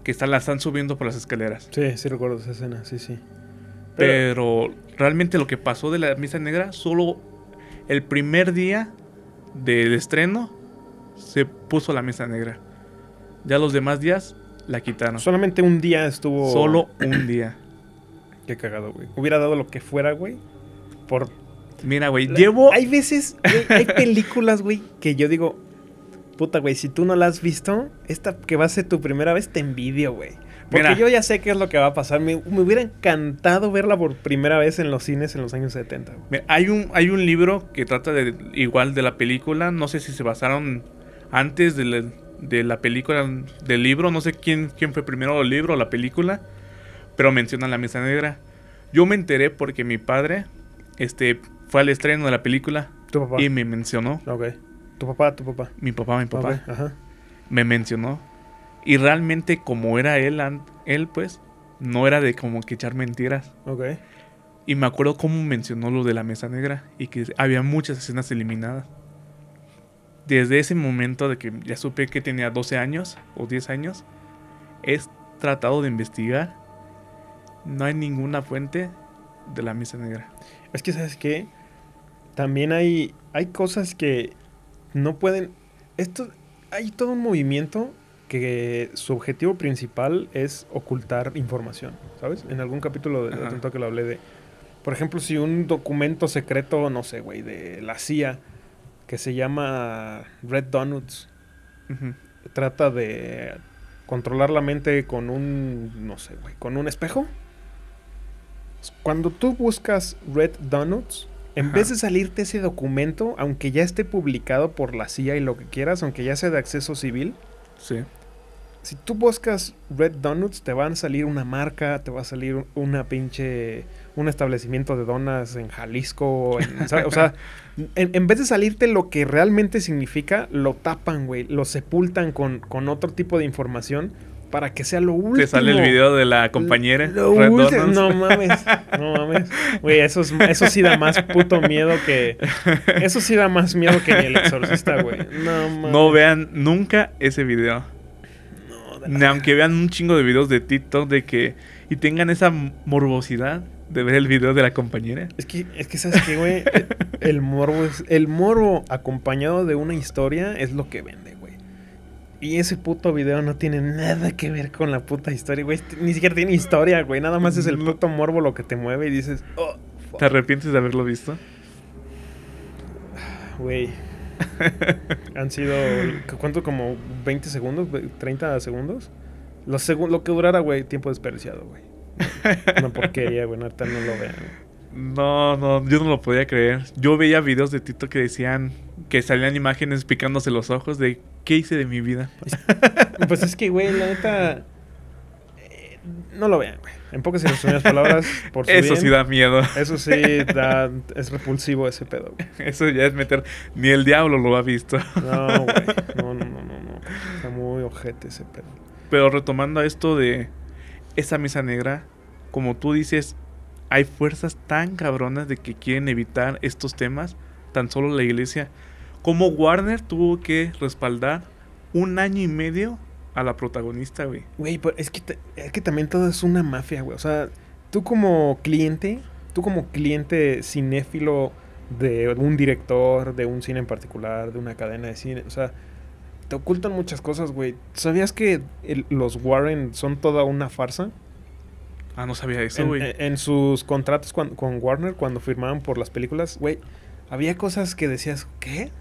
[SPEAKER 1] que está, la están subiendo por las escaleras.
[SPEAKER 2] Sí, sí recuerdo esa escena, sí, sí. Pero,
[SPEAKER 1] Pero realmente lo que pasó de la misa negra, solo el primer día del estreno se puso la misa negra. Ya los demás días la quitaron.
[SPEAKER 2] solamente un día estuvo...
[SPEAKER 1] Solo un día.
[SPEAKER 2] Qué cagado, güey. Hubiera dado lo que fuera, güey. Por...
[SPEAKER 1] Mira, güey,
[SPEAKER 2] La-
[SPEAKER 1] llevo...
[SPEAKER 2] Hay veces, güey, hay películas, güey, que yo digo... Puta, güey, si tú no la has visto, esta que va a ser tu primera vez, te envidio, güey. Porque
[SPEAKER 1] Mira.
[SPEAKER 2] yo ya sé qué es lo que va a pasar. Me, me hubiera encantado verla por primera vez en los cines en los años 70. güey.
[SPEAKER 1] Mira, Hay un, hay un libro que trata de igual de la película. No sé si se basaron antes de la, de la película del libro. No sé quién, quién fue primero el libro o la película. Pero mencionan la misa negra. Yo me enteré porque mi padre este, fue al estreno de la película
[SPEAKER 2] Tu papá.
[SPEAKER 1] y me mencionó.
[SPEAKER 2] Ok. Tu papá, tu papá.
[SPEAKER 1] Mi papá, mi papá,
[SPEAKER 2] Ajá.
[SPEAKER 1] me mencionó. Y realmente como era él, él pues, no era de como que echar mentiras.
[SPEAKER 2] Ok.
[SPEAKER 1] Y me acuerdo cómo mencionó lo de la mesa negra y que había muchas escenas eliminadas. Desde ese momento de que ya supe que tenía 12 años o 10 años, he tratado de investigar. No hay ninguna fuente de la mesa negra.
[SPEAKER 2] Es que, ¿sabes qué? También hay, hay cosas que no pueden... Esto, hay todo un movimiento que su objetivo principal es ocultar información, ¿sabes? En algún capítulo de
[SPEAKER 1] Ajá.
[SPEAKER 2] Atento que lo hablé de... Por ejemplo, si un documento secreto, no sé, güey, de la CIA, que se llama Red Donuts, trata de controlar la mente con un, no sé, güey, con un espejo. Cuando tú buscas Red Donuts, en
[SPEAKER 1] Ajá.
[SPEAKER 2] vez de salirte ese documento, aunque ya esté publicado por la CIA y lo que quieras, aunque ya sea de acceso civil,
[SPEAKER 1] Sí.
[SPEAKER 2] si tú buscas Red Donuts, te van a salir una marca, te va a salir una pinche. un establecimiento de donas en Jalisco. en- o sea, en, en vez de salirte lo que realmente significa, lo tapan, güey. Lo sepultan con, con otro tipo de información para que sea lo último.
[SPEAKER 1] Te sale el video de la compañera.
[SPEAKER 2] Lo último-. No mames, no mames. Güey, eso, es- eso sí da más puto miedo que. Eso sí da más miedo que ni el exorcista, güey. No mames.
[SPEAKER 1] No vean nunca ese video.
[SPEAKER 2] No,
[SPEAKER 1] Ni aunque vean un chingo de videos de TikTok de que. Y tengan esa morbosidad de ver el video de la compañera.
[SPEAKER 2] Es que, es que ¿sabes qué, güey? El morbo es... El morbo acompañado de una historia es lo que vende, güey. Y ese puto video no tiene nada que ver con la puta historia, güey. Ni siquiera tiene historia, güey. Nada más es el puto morbo lo que te mueve y dices... Oh, fuck,
[SPEAKER 1] ¿Te arrepientes de haberlo visto?
[SPEAKER 2] güey. Han sido... ¿Cuánto? ¿Como 20 segundos? ¿30 segundos? Lo, segu- lo que durara, güey, tiempo desperdiciado, güey. Una porquería, güey. Ahorita no lo vean.
[SPEAKER 1] No, no, yo no lo podía creer. Yo veía videos de Tito que decían que salían imágenes picándose los ojos de qué hice de mi vida.
[SPEAKER 2] Pues es que, güey, la neta. eh, No lo vean, güey. En pocas y resumidas palabras, por su
[SPEAKER 1] Eso
[SPEAKER 2] bien,
[SPEAKER 1] sí da miedo.
[SPEAKER 2] Eso sí da, es repulsivo ese pedo, güey.
[SPEAKER 1] Eso ya es meter. Ni el diablo lo ha visto.
[SPEAKER 2] No, güey. No, no, no, no, no. Está muy ojete ese pedo.
[SPEAKER 1] Pero retomando a esto de esa mesa negra, como tú dices, hay fuerzas tan cabronas de que quieren evitar estos temas, tan solo la iglesia. Como Warner tuvo que respaldar un año y medio a la protagonista, güey.
[SPEAKER 2] Güey, pero es que, es que también todo es una mafia, güey. O sea, tú como cliente, tú como cliente cinéfilo de un director, de un cine en particular, de una cadena de cine, o sea, te ocultan muchas cosas, güey. ¿Sabías que el- los Warren son toda una farsa?
[SPEAKER 1] Ah, no sabía eso,
[SPEAKER 2] En,
[SPEAKER 1] güey.
[SPEAKER 2] en- en sus contratos cuan- con Warner, cuando firmaban por las películas, güey, había cosas que decías, ¿qué?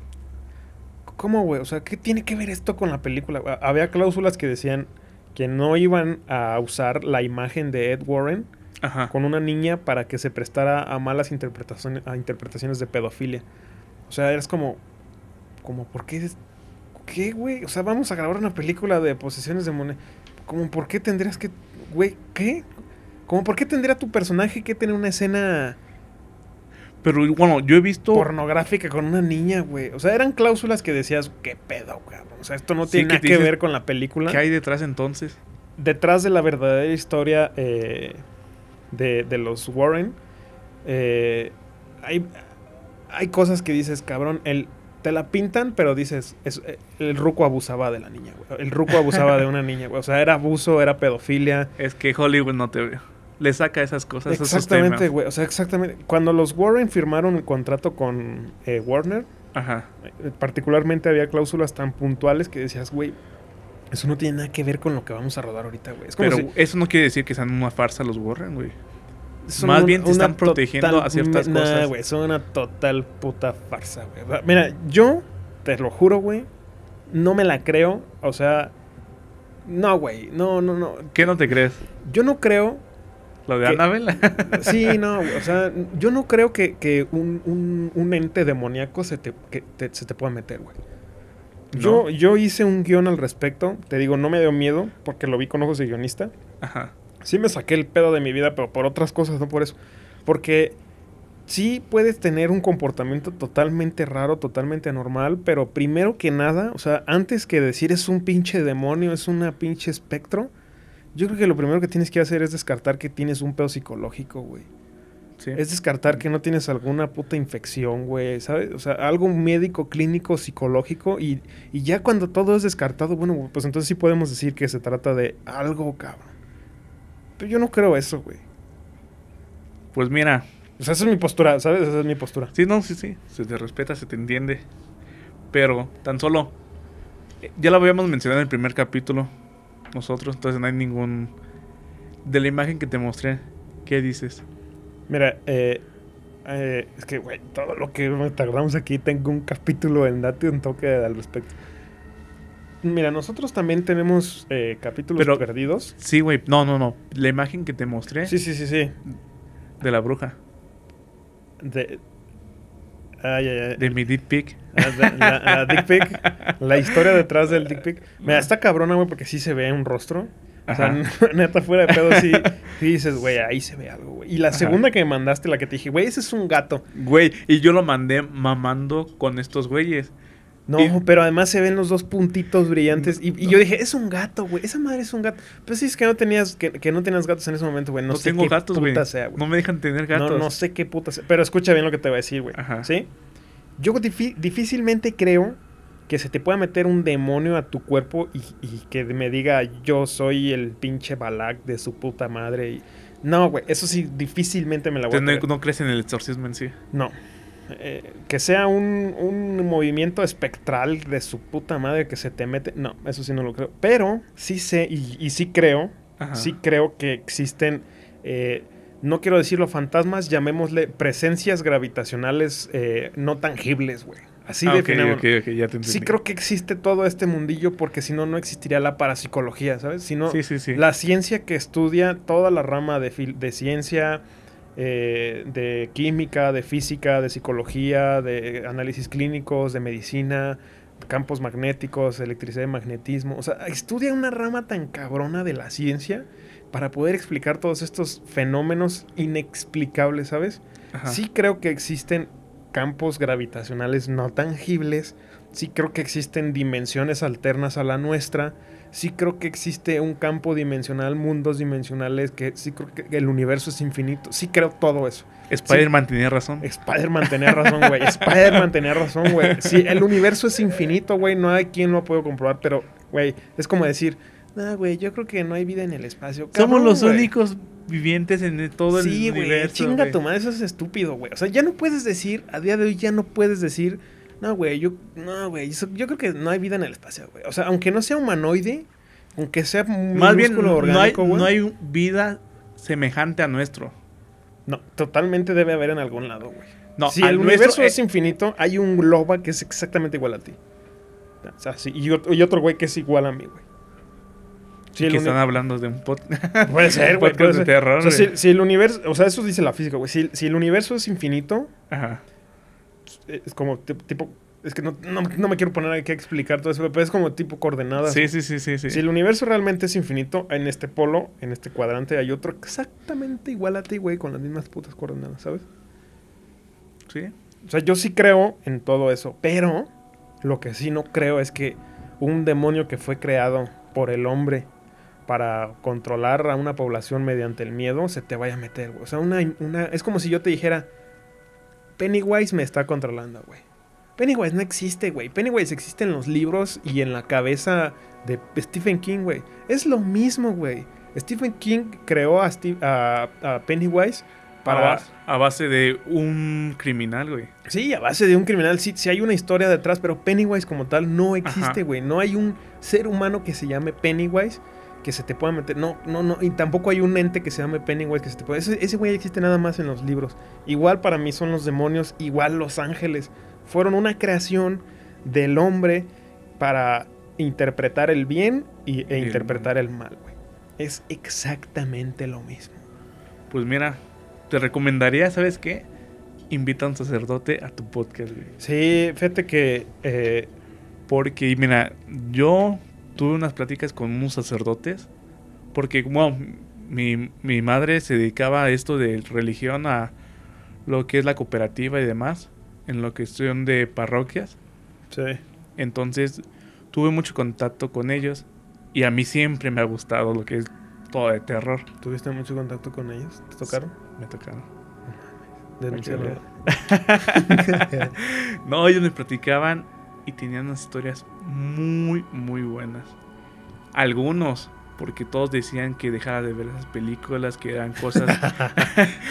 [SPEAKER 2] ¿Cómo, güey? O sea, ¿qué tiene que ver esto con la película? Había cláusulas que decían que no iban a usar la imagen de Ed Warren
[SPEAKER 1] Ajá.
[SPEAKER 2] con una niña para que se prestara a malas interpretaciones, a interpretaciones de pedofilia. O sea, eres como, como, ¿por qué? es- ¿Qué, güey? O sea, vamos a grabar una película de posesiones de moneda. Como, ¿por qué tendrías que, güey, qué? Como, ¿por qué tendría tu personaje que tener una escena
[SPEAKER 1] Pero bueno, yo he visto.
[SPEAKER 2] pornográfica con una niña, güey? O sea, eran cláusulas que decías, ¿qué pedo, güey? O sea, esto no tiene nada que ver con la película.
[SPEAKER 1] ¿Qué hay detrás entonces?
[SPEAKER 2] detrás de la verdadera historia eh, de, de los Warren, eh, hay, hay cosas que dices, cabrón, el, te la pintan, pero dices, es- eh, el ruco abusaba de la niña, güey. El ruco abusaba de una niña, güey. O sea, era abuso, era pedofilia.
[SPEAKER 1] Es que Hollywood no te le saca esas cosas.
[SPEAKER 2] Exactamente, güey. O sea, exactamente. Cuando los Warren firmaron el contrato con eh, Warner,
[SPEAKER 1] Ajá.
[SPEAKER 2] eh, particularmente había cláusulas tan puntuales que decías, güey, eso no tiene nada que ver con lo que vamos a rodar ahorita, güey. Es
[SPEAKER 1] Pero
[SPEAKER 2] si-
[SPEAKER 1] eso no quiere decir que sean una farsa los Warren, güey. Más
[SPEAKER 2] un-
[SPEAKER 1] bien te están protegiendo
[SPEAKER 2] total-
[SPEAKER 1] a ciertas
[SPEAKER 2] nah,
[SPEAKER 1] cosas.
[SPEAKER 2] güey, son una total puta farsa, güey. Mira, yo te lo juro, güey, no me la creo. O sea, no, güey, no, no, no.
[SPEAKER 1] ¿Qué no te crees?
[SPEAKER 2] Yo no creo.
[SPEAKER 1] ¿Lo de. Annabelle?
[SPEAKER 2] Sí, no, o sea, yo no creo que, que un, un- un ente demoníaco se te, que te- se te pueda meter, güey. Yo,
[SPEAKER 1] No.
[SPEAKER 2] yo hice un guion al respecto. Te digo, no me dio miedo porque lo vi con ojos de guionista.
[SPEAKER 1] Ajá.
[SPEAKER 2] Sí me saqué el pedo de mi vida, pero por otras cosas, no por eso. Porque sí puedes tener un comportamiento totalmente raro, totalmente anormal, pero primero que nada, o sea, antes que decir es un pinche demonio, es una pinche espectro, yo creo que lo primero que tienes que hacer es descartar que tienes un pedo psicológico, güey.
[SPEAKER 1] Sí.
[SPEAKER 2] Es descartar que no tienes alguna puta infección, güey, ¿sabes? O sea, algo médico, clínico, psicológico. Y, y ya cuando todo es descartado, bueno, pues entonces sí podemos decir que se trata de algo, cabrón. Pero yo no creo eso, güey.
[SPEAKER 1] Pues mira,
[SPEAKER 2] O sea, esa es mi postura, ¿sabes? Esa es mi postura.
[SPEAKER 1] sí, no, sí, sí. Se te respeta, se te entiende. Pero tan solo. eh, Ya lo habíamos mencionado en el primer capítulo. Nosotros, entonces no hay ningún. De la imagen que te mostré, ¿qué dices?
[SPEAKER 2] Mira, eh, eh, es que, güey, todo lo que tardamos aquí, tengo un capítulo en Date un toque al respecto. Mira, nosotros también tenemos eh, capítulos
[SPEAKER 1] Pero-
[SPEAKER 2] perdidos.
[SPEAKER 1] Sí, güey. No, no, no. La imagen que te mostré
[SPEAKER 2] Sí, sí, sí, sí.
[SPEAKER 1] de la bruja.
[SPEAKER 2] De... Ay, ay, ay.
[SPEAKER 1] De mi dick pic.
[SPEAKER 2] La, la dick pic, la historia detrás del dick pic. Mira, está cabrona, güey, porque sí se ve un rostro. O sea, neta, fuera de pedo, sí, sí dices, güey, ahí se ve algo, güey. Y la
[SPEAKER 1] Ajá.
[SPEAKER 2] segunda que me mandaste, la que te dije, güey, ese es un gato.
[SPEAKER 1] Güey, y yo lo mandé mamando con estos güeyes.
[SPEAKER 2] No,
[SPEAKER 1] Y-
[SPEAKER 2] pero además se ven los dos puntitos brillantes. Y, y yo dije, es un gato, güey. Esa madre es un gato. Pues sí, es que no tenías, que, que no tenías gatos en ese momento, güey. No,
[SPEAKER 1] No,
[SPEAKER 2] sé
[SPEAKER 1] tengo
[SPEAKER 2] qué
[SPEAKER 1] gatos,
[SPEAKER 2] sea, güey.
[SPEAKER 1] No me dejan tener gatos.
[SPEAKER 2] No, no sé qué puta sea. Pero escucha bien lo que te voy a decir, güey.
[SPEAKER 1] Ajá.
[SPEAKER 2] ¿Sí? Yo difícilmente creo que se te pueda meter un demonio a tu cuerpo y, y que me diga yo soy el pinche Balak de su puta madre. Y... No, güey. Eso sí, difícilmente me la voy a
[SPEAKER 1] no, no crees en el exorcismo en sí.
[SPEAKER 2] No. Eh, que sea un, un movimiento espectral de su puta madre que se te mete. No, eso sí no lo creo. Pero sí sé y, y sí creo.
[SPEAKER 1] Ajá.
[SPEAKER 2] Sí creo que existen. eh, no quiero decirlo fantasmas, llamémosle presencias gravitacionales eh, no tangibles, güey. Así
[SPEAKER 1] Ah, ok,
[SPEAKER 2] definámoslo.
[SPEAKER 1] ok, ok, ya te.
[SPEAKER 2] Sí creo que existe todo este mundillo porque si no, no existiría la parapsicología, ¿sabes? Si no,
[SPEAKER 1] Sí, sí, sí.
[SPEAKER 2] la ciencia que estudia toda la rama de, fil- de ciencia, eh, de química, de física, de psicología, de análisis clínicos, de medicina, campos magnéticos, electricidad y magnetismo. O sea, estudia una rama tan cabrona de la ciencia para poder explicar todos estos fenómenos inexplicables, ¿sabes?
[SPEAKER 1] Ajá.
[SPEAKER 2] Sí creo que existen campos gravitacionales no tangibles, sí creo que existen dimensiones alternas a la nuestra, sí creo que existe un campo dimensional, mundos dimensionales, que sí creo que el universo es infinito, sí creo todo eso.
[SPEAKER 1] Spider-Man tenía razón.
[SPEAKER 2] Spider-Man tenía razón, güey. Spider-Man tenía razón, güey. Sí, el universo es infinito, güey. No hay quien lo pueda comprobar, pero, güey, es como decir, no, güey, yo creo que no hay vida en el espacio.
[SPEAKER 1] Somos los únicos vivientes en todo
[SPEAKER 2] Sí,
[SPEAKER 1] el
[SPEAKER 2] güey,
[SPEAKER 1] universo.
[SPEAKER 2] chinga
[SPEAKER 1] güey.
[SPEAKER 2] tu madre, eso es estúpido, güey. O sea, ya no puedes decir, a día de hoy ya no puedes decir, no, güey, yo, no, güey, yo creo que no hay vida en el espacio, güey. O sea, aunque no sea humanoide, aunque sea
[SPEAKER 1] Más bien,
[SPEAKER 2] minúsculo
[SPEAKER 1] no hay,
[SPEAKER 2] orgánico,
[SPEAKER 1] no hay vida semejante a nuestro.
[SPEAKER 2] No, totalmente debe haber en algún lado, güey.
[SPEAKER 1] No,
[SPEAKER 2] si el universo es infinito, hay un globa que es exactamente igual a ti. O sea, sí, y, otro, y otro güey que es igual a mí, güey.
[SPEAKER 1] Que están hablando de un podcast.
[SPEAKER 2] Puede ser, güey.
[SPEAKER 1] podcast
[SPEAKER 2] puede
[SPEAKER 1] de
[SPEAKER 2] ser.
[SPEAKER 1] terror,
[SPEAKER 2] O sea, si, si el universo, o sea, eso dice la física, güey. Si, si el universo es infinito,
[SPEAKER 1] Ajá.
[SPEAKER 2] eh, es como ti- tipo, es que no, no, no me quiero poner aquí a explicar todo eso, pero es como tipo coordenadas.
[SPEAKER 1] Sí, sí, sí, sí, sí.
[SPEAKER 2] Si el universo realmente es infinito, en este polo, en este cuadrante, hay otro exactamente igual a ti, güey, con las mismas putas coordenadas, ¿sabes?
[SPEAKER 1] Sí.
[SPEAKER 2] O sea, yo sí creo en todo eso, pero lo que sí no creo es que un demonio que fue creado por el hombre para controlar a una población mediante el miedo se te vaya a meter, güey. O sea, una, una, es como si yo te dijera, Pennywise me está controlando, güey. Pennywise no existe, güey. Pennywise existe en los libros y en la cabeza de Stephen King, güey. Es lo mismo, güey. Stephen King creó a, Steve- a- a Pennywise
[SPEAKER 1] Para a base de un criminal, güey.
[SPEAKER 2] Sí, a base de un criminal, sí, sí hay una historia detrás, pero Pennywise como tal no existe,
[SPEAKER 1] Ajá.
[SPEAKER 2] güey. No hay un ser humano que se llame Pennywise que se te pueda meter. No, no, no. Y tampoco hay un ente que se llame Pennywise que se te pueda. Ese, ese güey existe nada más en los libros. Igual para mí son los demonios, igual los ángeles. Fueron una creación del hombre para interpretar el bien y, e interpretar el mal, güey. Es exactamente lo mismo.
[SPEAKER 1] Pues mira, te recomendaría, ¿sabes qué? Invita a un sacerdote a tu podcast, güey.
[SPEAKER 2] Sí, fíjate que eh,
[SPEAKER 1] Porque, mira, yo tuve unas pláticas con unos sacerdotes. Porque, bueno, mi, mi madre se dedicaba a esto de religión, a lo que es la cooperativa y demás, en lo que son de parroquias.
[SPEAKER 2] sí.
[SPEAKER 1] Entonces, tuve mucho contacto con ellos. Y a mí siempre me ha gustado lo que es todo de terror.
[SPEAKER 2] ¿Tuviste mucho contacto con ellos? ¿Te tocaron?
[SPEAKER 1] Me tocaron.
[SPEAKER 2] Denunciarlo.
[SPEAKER 1] no, ellos me platicaban y tenían unas historias muy, muy buenas. Algunos, porque todos decían que dejara de ver esas películas, que eran cosas,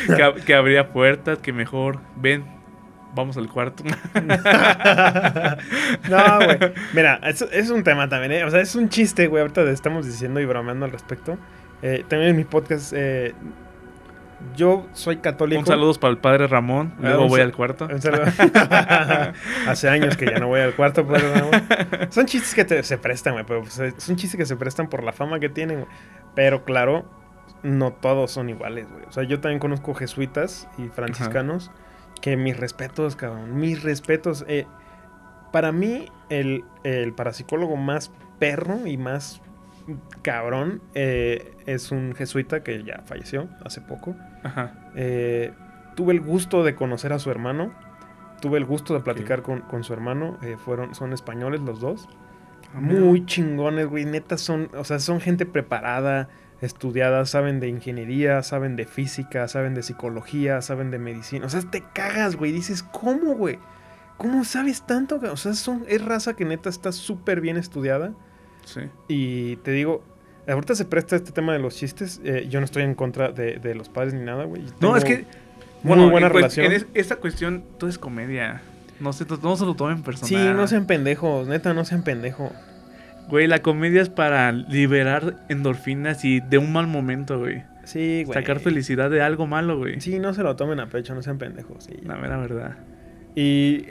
[SPEAKER 1] que, ab- que abría puertas, que mejor, ven, vamos al cuarto.
[SPEAKER 2] no, güey. Mira, es, es un tema también, ¿eh? O sea, es un chiste, güey. Ahorita estamos diciendo y bromeando al respecto. Eh, también en mi podcast, eh, yo soy católico.
[SPEAKER 1] Un saludo para el padre Ramón,
[SPEAKER 2] Ah,
[SPEAKER 1] luego voy al cuarto.
[SPEAKER 2] Un saludo. Hace años que ya no voy al cuarto, pero no. Son chistes que te- se prestan, güey. Pero son chistes que se prestan por la fama que tienen, güey. Pero claro, no todos son iguales, güey. O sea, yo también conozco jesuitas y franciscanos que mis respetos, cabrón. Mis respetos. eh, para mí, el, el parapsicólogo más perro y más cabrón eh, es un jesuita que ya falleció hace poco.
[SPEAKER 1] Ajá.
[SPEAKER 2] Eh, tuve el gusto de conocer a su hermano. Tuve el gusto de platicar con, con su hermano. eh, fueron, son españoles los dos. Muy chingones, güey. Neta son, o sea, son gente preparada, estudiada, saben de ingeniería, saben de física, saben de psicología, saben de medicina. O sea, te cagas, güey. Dices, ¿cómo, güey? ¿Cómo sabes tanto? O sea, son, es raza que neta está súper bien estudiada.
[SPEAKER 1] Sí.
[SPEAKER 2] Y te digo, ahorita se presta este tema de los chistes. eh, yo no estoy en contra de, de los padres ni nada, güey.
[SPEAKER 1] No, es que.
[SPEAKER 2] Muy
[SPEAKER 1] Bueno,
[SPEAKER 2] buena
[SPEAKER 1] en cues-
[SPEAKER 2] relación.
[SPEAKER 1] en es- esta cuestión, todo es comedia. No se, no se lo tomen personal.
[SPEAKER 2] Sí, no sean pendejos, neta, no sean pendejos.
[SPEAKER 1] Güey, la comedia es para liberar endorfinas y de un mal momento, güey.
[SPEAKER 2] Sí, güey.
[SPEAKER 1] Sacar felicidad de algo malo, güey.
[SPEAKER 2] Sí, no se lo tomen a pecho, no sean pendejos. sí.
[SPEAKER 1] La mera verdad.
[SPEAKER 2] Y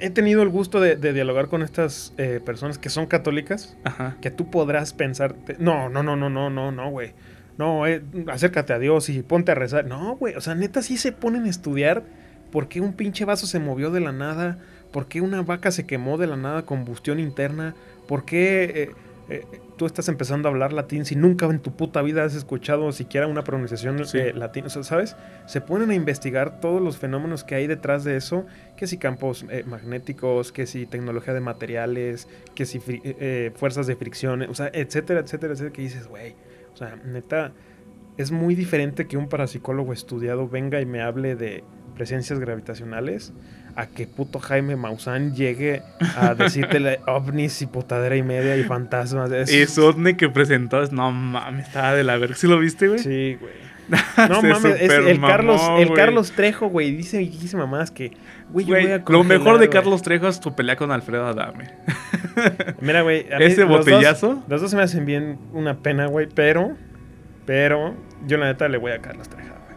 [SPEAKER 2] he tenido el gusto de, de dialogar con estas eh, personas que son católicas,
[SPEAKER 1] Ajá.
[SPEAKER 2] que tú podrás pensar, no, no, no, no, no, no, no, güey. No, eh, acércate a Dios y ponte a rezar. No, güey, o sea, neta sí se ponen a estudiar por qué un pinche vaso se movió de la nada, ¿Por qué una vaca se quemó de la nada, combustión interna? ¿Por qué eh, eh, tú estás empezando a hablar latín si nunca en tu puta vida has escuchado siquiera una pronunciación
[SPEAKER 1] Sí.
[SPEAKER 2] eh, latina? O sea, ¿sabes? Se ponen a investigar todos los fenómenos que hay detrás de eso, que si campos eh, magnéticos, que si tecnología de materiales, que si eh, fuerzas de fricción, o sea, etcétera, etcétera, etcétera, que dices, güey, o sea, neta, es muy diferente que un parapsicólogo estudiado venga y me hable de presencias gravitacionales a que puto Jaime Maussan llegue a decirte ovnis y putadera y media y fantasmas. Es,
[SPEAKER 1] Y Sotne que presentó, es- no mames, estaba de la verga. ¿Sí lo viste, güey?
[SPEAKER 2] Sí, güey. No mames, es el Carlos, el Trejo, güey, dice, dice mamás que, güey, yo voy a
[SPEAKER 1] lo
[SPEAKER 2] congelar,
[SPEAKER 1] mejor de. Carlos Trejo es tu pelea con Alfredo Adame.
[SPEAKER 2] Mira, güey,
[SPEAKER 1] Ese
[SPEAKER 2] los dos-
[SPEAKER 1] botellazo.
[SPEAKER 2] Los dos se me hacen bien una pena, güey, pero, pero, yo la neta le voy a Carlos Trejo, güey.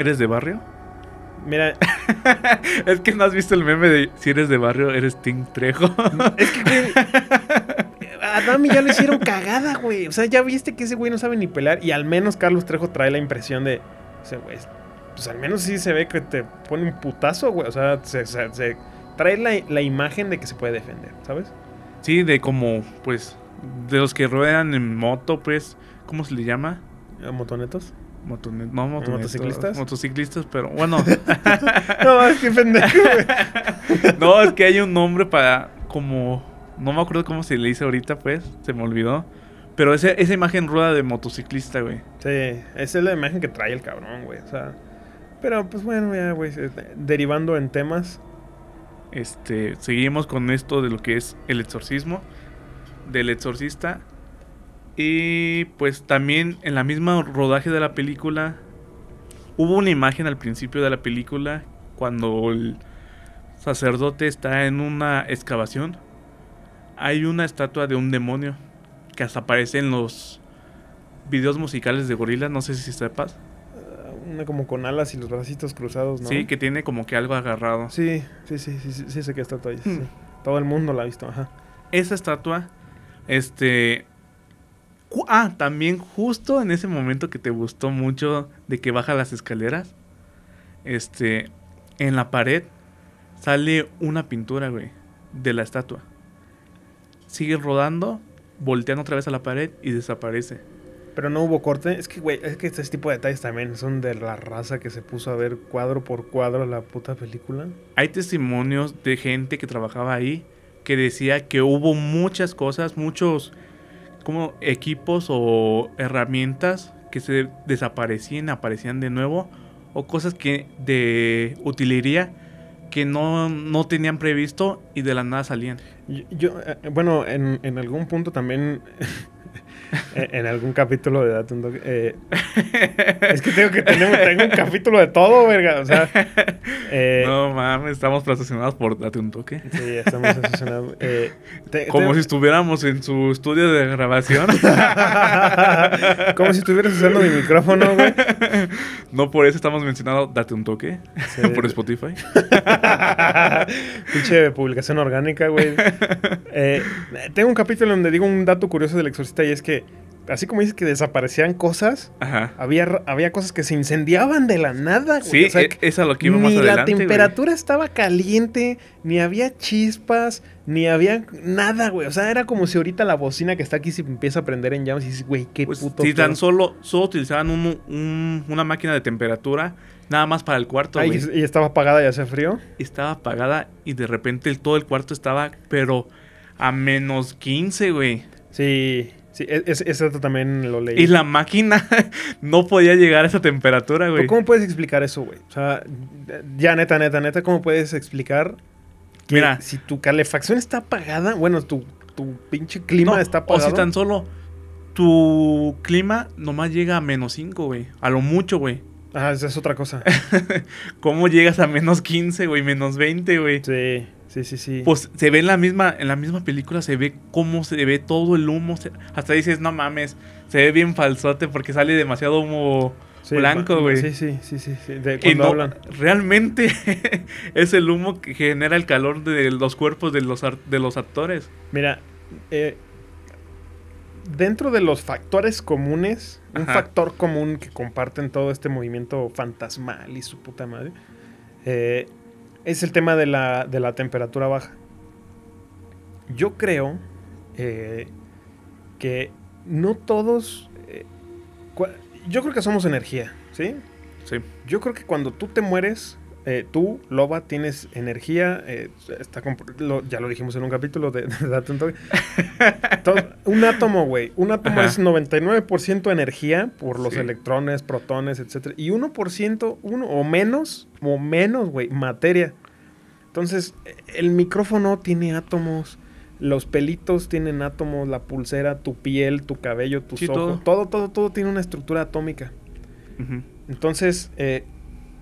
[SPEAKER 1] ¿Eres de barrio?
[SPEAKER 2] Mira,
[SPEAKER 1] Es que no has visto el meme de si eres de barrio, eres Tim Trejo.
[SPEAKER 2] es que, güey, a Dami ya lo hicieron cagada, güey. O sea, ya viste que ese güey no sabe ni pelear y al menos Carlos Trejo trae la impresión de, ese güey, pues al menos sí se ve que te pone un putazo, güey. O sea, se, se- se trae la, la imagen de que se puede defender, ¿sabes?
[SPEAKER 1] Sí, de como, pues, de los que ruedan en moto, pues, ¿cómo se le llama?
[SPEAKER 2] ¿A ¿Motonetos?
[SPEAKER 1] Motone- no,
[SPEAKER 2] ¿Motociclistas?
[SPEAKER 1] Motociclistas, pero bueno.
[SPEAKER 2] No, es que pendejo,
[SPEAKER 1] no, es que hay un nombre para como... No me acuerdo cómo se le dice ahorita, pues, se me olvidó. Pero ese, esa imagen rueda de motociclista, güey.
[SPEAKER 2] Sí, esa es la imagen que trae el cabrón, güey. O sea, pero pues bueno, ya, güey, eh, derivando en temas.
[SPEAKER 1] Este, seguimos con esto de lo que es el exorcismo, del exorcista. Y pues también en la misma rodaje de la película, hubo una imagen al principio de la película cuando el sacerdote está en una excavación. Hay una estatua de un demonio que hasta aparece en los videos musicales de gorilas, no sé si sepas.
[SPEAKER 2] eh, Una como con alas y los bracitos cruzados, ¿no?
[SPEAKER 1] Sí, que tiene como que algo agarrado.
[SPEAKER 2] Sí, sí, sí, sí, sí, sí sé que sí,
[SPEAKER 1] Hmm.
[SPEAKER 2] sí. Todo el mundo la ha visto, ajá.
[SPEAKER 1] esa estatua, este... Ah, también justo en ese momento que te gustó mucho de que baja las escaleras, este, en la pared sale una pintura, güey, de la estatua. Sigue rodando, volteando otra vez a la pared y desaparece.
[SPEAKER 2] Pero no hubo corte. Es que, güey, es que este tipo de detalles también son de la raza que se puso a ver cuadro por cuadro la puta película.
[SPEAKER 1] Hay testimonios de gente que trabajaba ahí que decía que hubo muchas cosas, muchos como equipos o herramientas que se desaparecían, aparecían de nuevo, o cosas que de utilería que no, no tenían previsto y de la nada salían.
[SPEAKER 2] Yo, yo, eh, bueno, en, en algún punto también, en algún capítulo de Date un Toque, eh, es que tengo que tener tengo un capítulo de todo, verga. O sea, eh,
[SPEAKER 1] no mames, estamos patrocinados por Date un toque.
[SPEAKER 2] sí, estamos asociados. Eh, te-
[SPEAKER 1] Como
[SPEAKER 2] te-
[SPEAKER 1] si estuviéramos en su estudio de grabación.
[SPEAKER 2] Como si estuvieras usando mi micrófono, güey.
[SPEAKER 1] no por eso estamos mencionando Date un toque
[SPEAKER 2] Sí.
[SPEAKER 1] por Spotify.
[SPEAKER 2] Pinche publicación orgánica, güey. Eh, tengo un capítulo donde digo un dato curioso del exorcista y es que, así como dices que desaparecían cosas,
[SPEAKER 1] Ajá.
[SPEAKER 2] había, había cosas que se incendiaban de la nada, güey.
[SPEAKER 1] Sí,
[SPEAKER 2] O sea,
[SPEAKER 1] e- es lo que iba más
[SPEAKER 2] ni
[SPEAKER 1] adelante.
[SPEAKER 2] la
[SPEAKER 1] güey.
[SPEAKER 2] temperatura estaba caliente, ni había chispas, ni había nada, güey. O sea, era como si ahorita la bocina que está aquí se empieza a prender en llamas y dices, güey, qué
[SPEAKER 1] Pues,
[SPEAKER 2] puto.
[SPEAKER 1] si tan solo, solo utilizaban un- un- una máquina de temperatura, nada más para el cuarto, güey.
[SPEAKER 2] y estaba apagada y hacía frío.
[SPEAKER 1] Estaba apagada y de repente el- todo el cuarto estaba, pero a menos 15, güey.
[SPEAKER 2] Sí, sí, ese ese dato también lo leí.
[SPEAKER 1] Y la máquina no podía llegar a esa temperatura, güey.
[SPEAKER 2] ¿Pero ¿Cómo puedes explicar eso, güey? O sea, ya neta, neta, neta, ¿cómo puedes explicar que
[SPEAKER 1] Mira.
[SPEAKER 2] si tu calefacción está apagada, bueno, tu, tu pinche clima
[SPEAKER 1] No,
[SPEAKER 2] está
[SPEAKER 1] o
[SPEAKER 2] apagado?
[SPEAKER 1] si tan solo tu clima nomás llega a menos 5, güey. A lo mucho, güey.
[SPEAKER 2] Ah, esa es otra cosa.
[SPEAKER 1] ¿Cómo llegas a menos 15, güey? Menos 20, güey.
[SPEAKER 2] Sí, sí, sí, sí.
[SPEAKER 1] Pues se ve en la misma, en la misma película, se ve cómo se ve todo el humo. se- hasta dices, no mames, se ve bien falsote porque sale demasiado humo
[SPEAKER 2] Sí,
[SPEAKER 1] blanco, güey.
[SPEAKER 2] Sí, sí, sí, sí. sí, De
[SPEAKER 1] Y
[SPEAKER 2] cuando
[SPEAKER 1] no,
[SPEAKER 2] hablan.
[SPEAKER 1] realmente es el humo que genera el calor de los cuerpos de los, de los actores.
[SPEAKER 2] Mira, eh, dentro de los factores comunes, un factor común que comparten todo este movimiento fantasmal y su puta madre, eh, es el tema de la, de la temperatura baja. Yo creo eh, que no todos... eh, yo creo que somos energía, ¿sí?
[SPEAKER 1] Sí.
[SPEAKER 2] Yo creo que cuando tú te mueres, eh, tú, loba, tienes energía. eh, está lo- ya lo dijimos en un capítulo de, de un átomo, güey. Un átomo
[SPEAKER 1] Ajá.
[SPEAKER 2] es 99% energía por los
[SPEAKER 1] Sí.
[SPEAKER 2] electrones, protones, etc. Y 1%, uno o menos, o menos, güey, materia. Entonces, eh, el micrófono tiene átomos. Los pelitos tienen átomos, la pulsera, tu piel, tu cabello, tus
[SPEAKER 1] Sí,
[SPEAKER 2] ojos, todo, todo, todo tiene una estructura atómica. Entonces, eh,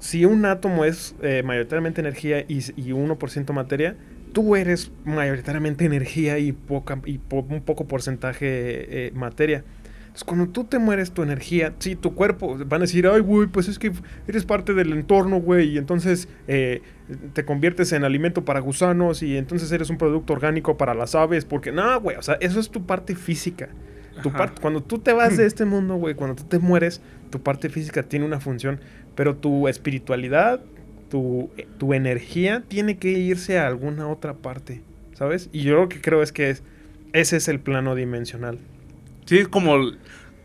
[SPEAKER 2] si un átomo es eh, mayoritariamente energía y, y 1% materia, tú eres mayoritariamente energía y, un poco porcentaje eh, materia. Entonces, cuando tú te mueres, tu energía, sí, tu cuerpo, van a decir, ay, güey, pues es que eres parte del entorno, güey, y entonces eh, te conviertes en alimento para gusanos y entonces eres un producto orgánico para las aves, porque no, güey, o sea, eso es tu parte física. Tu parte, cuando tú te vas de este mundo, güey, cuando tú te mueres, tu parte física tiene una función, pero tu espiritualidad, tu, eh, tu energía tiene que irse a alguna otra parte, ¿sabes? Y yo lo que creo es que es, ese es el plano dimensional.
[SPEAKER 1] Sí, es como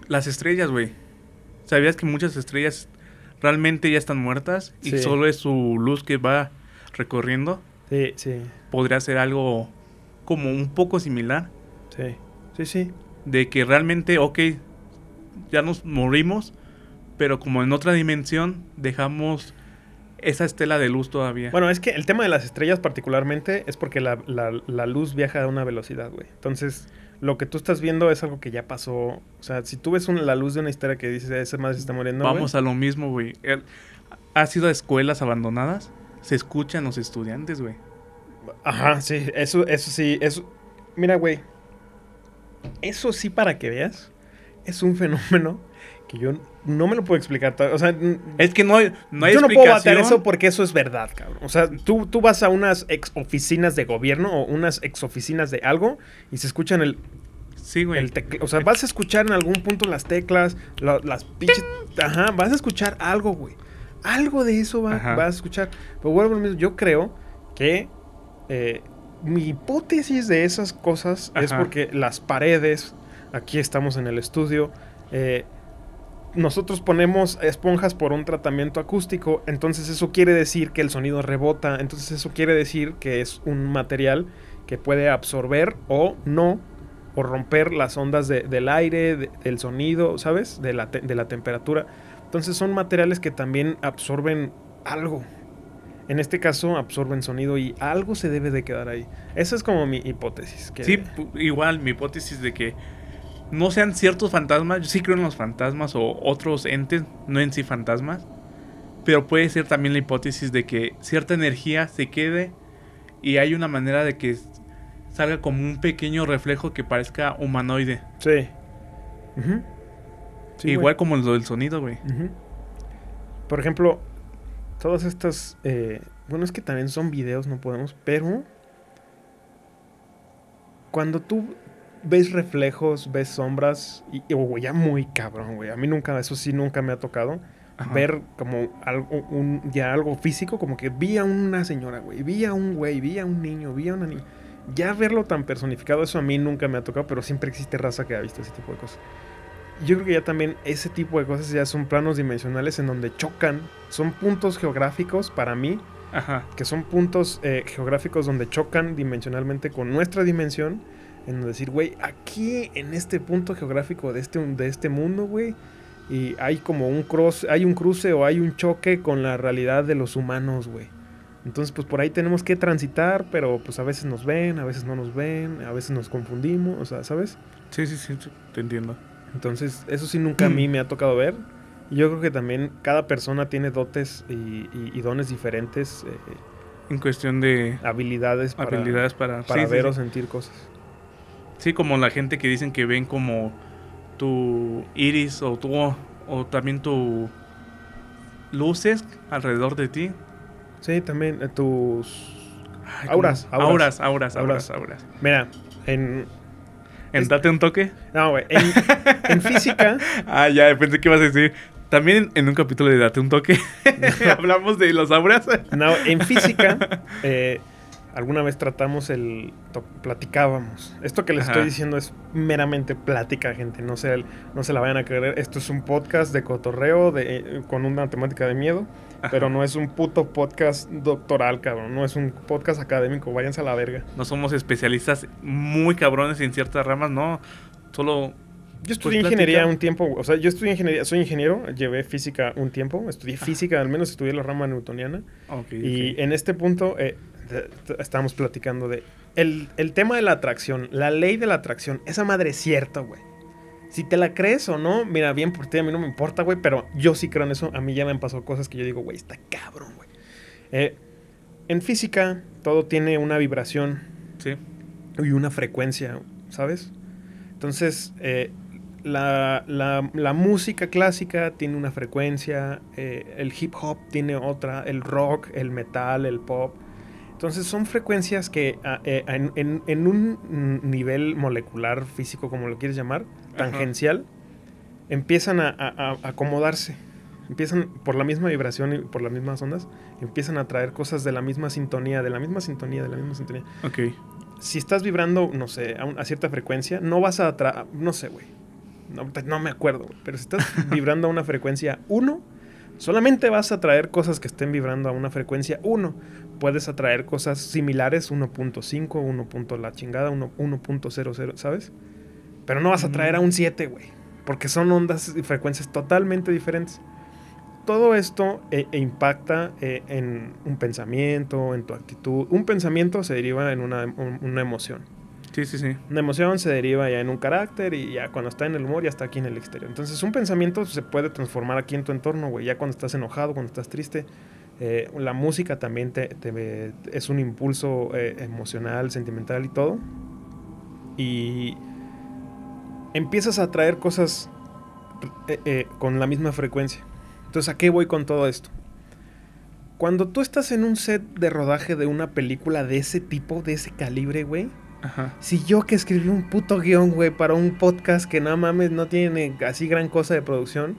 [SPEAKER 1] las estrellas, güey. ¿Sabías que muchas estrellas realmente ya están muertas y
[SPEAKER 2] Sí.
[SPEAKER 1] solo es su luz que va recorriendo?
[SPEAKER 2] Sí, sí,
[SPEAKER 1] Podría ser algo como un poco similar.
[SPEAKER 2] sí, sí, sí.
[SPEAKER 1] De que realmente, ok, ya nos morimos, pero como en otra dimensión dejamos esa estela de luz todavía.
[SPEAKER 2] Bueno, es que el tema de las estrellas particularmente es porque la, la- la luz viaja a una velocidad, güey. Entonces, lo que tú estás viendo es algo que ya pasó. O sea, si tú ves la luz de una historia que dices, ese más se está muriendo, güey".
[SPEAKER 1] Vamos a lo mismo, güey. El- ¿Has ido a escuelas abandonadas? Se escuchan los estudiantes, güey.
[SPEAKER 2] Ajá, sí, eso, eso sí, eso. Mira, güey. Eso sí, para que veas, es un fenómeno que yo no me lo puedo explicar. O sea,
[SPEAKER 1] Es que no hay, no hay
[SPEAKER 2] yo no puedo batear
[SPEAKER 1] explicación.
[SPEAKER 2] eso porque eso es verdad, cabrón. O sea, tú, tú vas a unas ex oficinas de gobierno o unas ex oficinas de algo y se escuchan el,
[SPEAKER 1] Sí, güey.
[SPEAKER 2] el O sea, vas a escuchar en algún punto las teclas, la- las pinches. Ajá, vas a escuchar algo, güey. Algo de eso va- vas a escuchar. Pero vuelvo a lo mismo, yo creo que eh, mi hipótesis de esas cosas es porque las paredes, aquí estamos en el estudio, eh, nosotros ponemos esponjas por un tratamiento acústico, entonces eso quiere decir que el sonido rebota, entonces eso quiere decir que es un material que puede absorber o no, o romper las ondas de- del aire, de- del sonido, ¿sabes? De la, te- de la temperatura. Entonces son materiales que también absorben algo. En este caso absorben sonido y algo se debe de quedar ahí. Esa es como mi hipótesis. que-
[SPEAKER 1] Sí, igual mi hipótesis de que no sean ciertos fantasmas. Yo sí creo en los fantasmas o otros entes, no en sí fantasmas. Pero puede ser también la hipótesis de que cierta energía se quede y hay una manera de que salga como un pequeño reflejo que parezca humanoide.
[SPEAKER 2] Sí. Sí,
[SPEAKER 1] Igual como lo del sonido, güey.
[SPEAKER 2] Por ejemplo, todas estas... eh, bueno, es que también son videos, no podemos, pero... Cuando tú ves reflejos, ves sombras, y, y, güey, ya muy cabrón, güey. A mí nunca, eso sí, nunca me ha tocado.
[SPEAKER 1] Ajá.
[SPEAKER 2] Ver como algo, un, ya algo físico, como que vi a una señora, güey, vi a un güey, vi a un niño, vi a una niña. Ya verlo tan personificado, eso a mí nunca me ha tocado, pero siempre existe raza que ha visto ese tipo de cosas. Yo creo que ya también ese tipo de cosas ya son planos dimensionales en donde chocan, son puntos geográficos para mí,
[SPEAKER 1] Ajá.
[SPEAKER 2] que son puntos eh, geográficos donde chocan dimensionalmente con nuestra dimensión, en donde decir, güey, aquí en este punto geográfico de este, de este mundo, güey, y hay como un cruce, hay un cruce o hay un choque con la realidad de los humanos, güey. Entonces, pues por ahí tenemos que transitar, pero pues a veces nos ven, a veces no nos ven, a veces nos confundimos, o sea, ¿sabes?
[SPEAKER 1] Sí, sí, sí, te entiendo.
[SPEAKER 2] Entonces, eso sí nunca a mí me ha tocado ver. Yo creo que también cada persona tiene dotes y, y- y dones diferentes, eh,
[SPEAKER 1] En cuestión de
[SPEAKER 2] habilidades para,
[SPEAKER 1] habilidades para,
[SPEAKER 2] para
[SPEAKER 1] sí, sí,
[SPEAKER 2] ver
[SPEAKER 1] sí.
[SPEAKER 2] o sentir cosas.
[SPEAKER 1] Sí, como la gente que dicen que ven como tu iris o tu o también tu luces alrededor de ti.
[SPEAKER 2] Sí, también eh, tus...
[SPEAKER 1] Ay,
[SPEAKER 2] Auras, auras.
[SPEAKER 1] auras, auras, auras,
[SPEAKER 2] Auras.
[SPEAKER 1] auras.
[SPEAKER 2] Mira, en...
[SPEAKER 1] ¿En date un toque?
[SPEAKER 2] No, güey, en, en física...
[SPEAKER 1] Ah, ya, pensé que ibas a decir, También en un capítulo de Date un toque hablamos de los auras.
[SPEAKER 2] No, en física, eh, alguna vez tratamos el. platicábamos. Esto que les
[SPEAKER 1] Ajá.
[SPEAKER 2] estoy diciendo es meramente plática, gente. No se, no se la vayan a creer. Esto es un podcast de cotorreo de, eh, con una temática de miedo. Pero no es un puto podcast doctoral, cabrón. No es un podcast académico. Váyanse a la verga.
[SPEAKER 1] No somos especialistas muy cabrones en ciertas ramas, no. Solo
[SPEAKER 2] Yo estudié
[SPEAKER 1] Pues
[SPEAKER 2] ingeniería un tiempo, o sea, yo estudié ingeniería, soy ingeniero, llevé física un tiempo, estudié física, al menos estudié la rama newtoniana. Y en este punto eh, estábamos platicando de el, el tema de la atracción, la ley de la atracción, esa madre es cierta, güey. Si te la crees o no, mira, bien por ti, a mí no me importa, güey, pero yo sí creo en eso. A mí ya me han pasado cosas que yo digo, güey, está cabrón, güey. Eh, en física, todo tiene una vibración
[SPEAKER 1] Sí.
[SPEAKER 2] y una frecuencia, ¿sabes? Entonces, eh, la, la- la música clásica tiene una frecuencia, eh, el hip hop tiene otra, el rock, el metal, el pop. Entonces son frecuencias que ah, eh, en, en- en un nivel molecular, físico, como lo quieres llamar,
[SPEAKER 1] Ajá.
[SPEAKER 2] tangencial, empiezan a, a- a acomodarse. Empiezan por la misma vibración y por las mismas ondas, empiezan a traer cosas de la misma sintonía, de la misma sintonía, de la misma sintonía
[SPEAKER 1] Ok.
[SPEAKER 2] si estás vibrando, no sé, a, un- a cierta frecuencia, no vas a atraer, no sé, güey. No, no me acuerdo, pero si estás vibrando a una frecuencia 1, solamente vas a atraer cosas que estén vibrando a una frecuencia 1. Puedes atraer cosas similares, 1.5, 1. punto la chingada, 1 1.00, ¿sabes? Pero no vas a atraer a un 7, güey, porque son ondas y frecuencias totalmente diferentes. Todo esto eh, e impacta eh, en un pensamiento, en tu actitud. Un pensamiento se deriva en una, un- una emoción.
[SPEAKER 1] Sí, sí, sí.
[SPEAKER 2] Una emoción se deriva ya en un carácter y ya cuando está en el humor ya está aquí en el exterior. Entonces un pensamiento se puede transformar aquí en tu entorno, güey. Ya cuando estás enojado, cuando estás triste. Eh, la música también te, te- es un impulso eh, emocional, sentimental y todo. Y empiezas a atraer cosas eh, eh, con la misma frecuencia. Entonces, ¿a qué voy con todo esto? Cuando tú estás en un set de rodaje de una película de ese tipo, de ese calibre, güey,
[SPEAKER 1] Ajá.
[SPEAKER 2] si yo que escribí un puto guion, güey, para un podcast que nada mames no tiene así gran cosa de producción,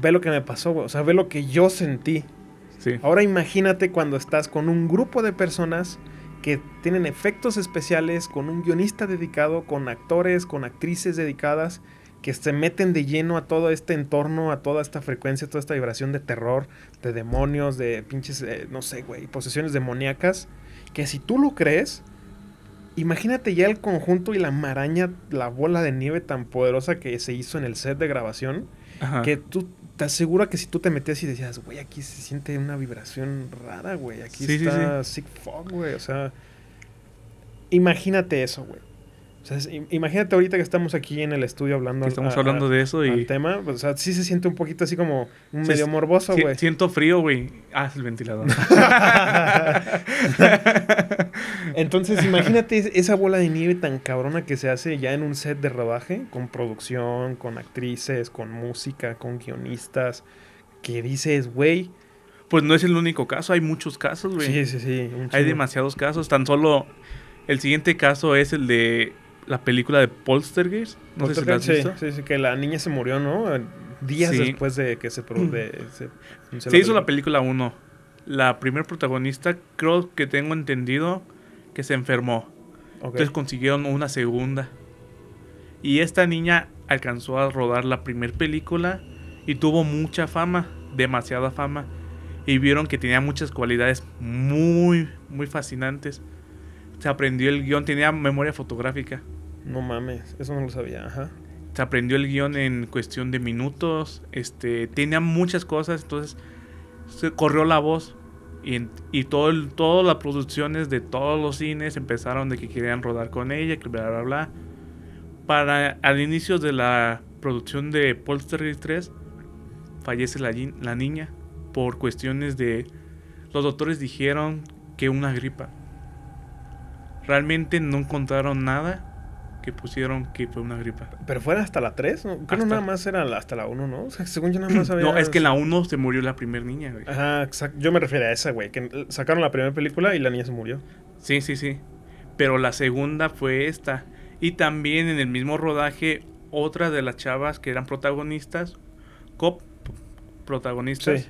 [SPEAKER 2] ve lo que me pasó, güey. O sea, ve lo que yo sentí.
[SPEAKER 1] Sí.
[SPEAKER 2] Ahora imagínate cuando estás con un grupo de personas que tienen efectos especiales, con un guionista dedicado, con actores, con actrices dedicadas, que se meten de lleno a todo este entorno, a toda esta frecuencia, toda esta vibración de terror, de demonios, de pinches, eh, no sé, güey, posesiones demoníacas, que si tú lo crees, imagínate ya el conjunto y la maraña, la bola de nieve tan poderosa que se hizo en el set de grabación,
[SPEAKER 1] Ajá.
[SPEAKER 2] que tú te asegura que si tú te metías y decías, güey, aquí se siente una vibración rara, güey, aquí
[SPEAKER 1] Sí, sí,
[SPEAKER 2] está sick fog, güey, o sea, imagínate eso, güey. O sea, es- im- imagínate ahorita que estamos aquí en el estudio hablando
[SPEAKER 1] Que estamos
[SPEAKER 2] a- a-
[SPEAKER 1] hablando de eso y
[SPEAKER 2] tema, pues, o sea, sí se siente un poquito así como un medio morboso,
[SPEAKER 1] si-
[SPEAKER 2] güey.
[SPEAKER 1] siento frío, güey. Ah, es el ventilador.
[SPEAKER 2] Entonces, imagínate es- esa bola de nieve tan cabrona que se hace ya en un set de rodaje, con producción, con actrices, con música, con guionistas, que dices, güey,
[SPEAKER 1] pues no es el único caso, hay muchos casos, güey.
[SPEAKER 2] sí, sí, sí.
[SPEAKER 1] Hay demasiados casos. Tan solo el siguiente caso es el de la película de Poltergeist. No sé si la has visto.
[SPEAKER 2] sí, sí, que la niña se murió, ¿no? Días
[SPEAKER 1] Sí.
[SPEAKER 2] después de que se... de- se,
[SPEAKER 1] Se hizo la película 1. La primer protagonista, creo que tengo entendido que se enfermó. Entonces consiguieron una segunda. Y esta niña alcanzó a rodar la primera película y tuvo mucha fama, demasiada fama. Y vieron que tenía muchas cualidades muy, muy fascinantes. Se aprendió el guion, tenía memoria fotográfica.
[SPEAKER 2] No mames, eso no lo sabía, ajá.
[SPEAKER 1] Se aprendió el guion en cuestión de minutos. Este, tenía muchas cosas, entonces se corrió la voz. Y, y todo el- todas las producciones de todos los cines empezaron de que querían rodar con ella, que bla bla bla. Para al inicio de la producción de Poltergeist 3, fallece la, la niña por cuestiones de. Los doctores dijeron que una gripa. Realmente no encontraron nada que pusieron que fue una gripa.
[SPEAKER 2] Pero fuera hasta la 3, ¿no? Creo
[SPEAKER 1] Hasta-
[SPEAKER 2] nada más era hasta la 1, ¿no? O sea, según yo nada más había...
[SPEAKER 1] No, es que en la 1 se murió la primera niña, güey.
[SPEAKER 2] Ajá, exacto. Yo me refiero a esa, güey, que sacaron la primera película y la niña se murió.
[SPEAKER 1] Sí, sí, sí. Pero la segunda fue esta. Y también en el mismo rodaje, otra de las chavas que eran protagonistas, cop- protagonistas,
[SPEAKER 2] Sí.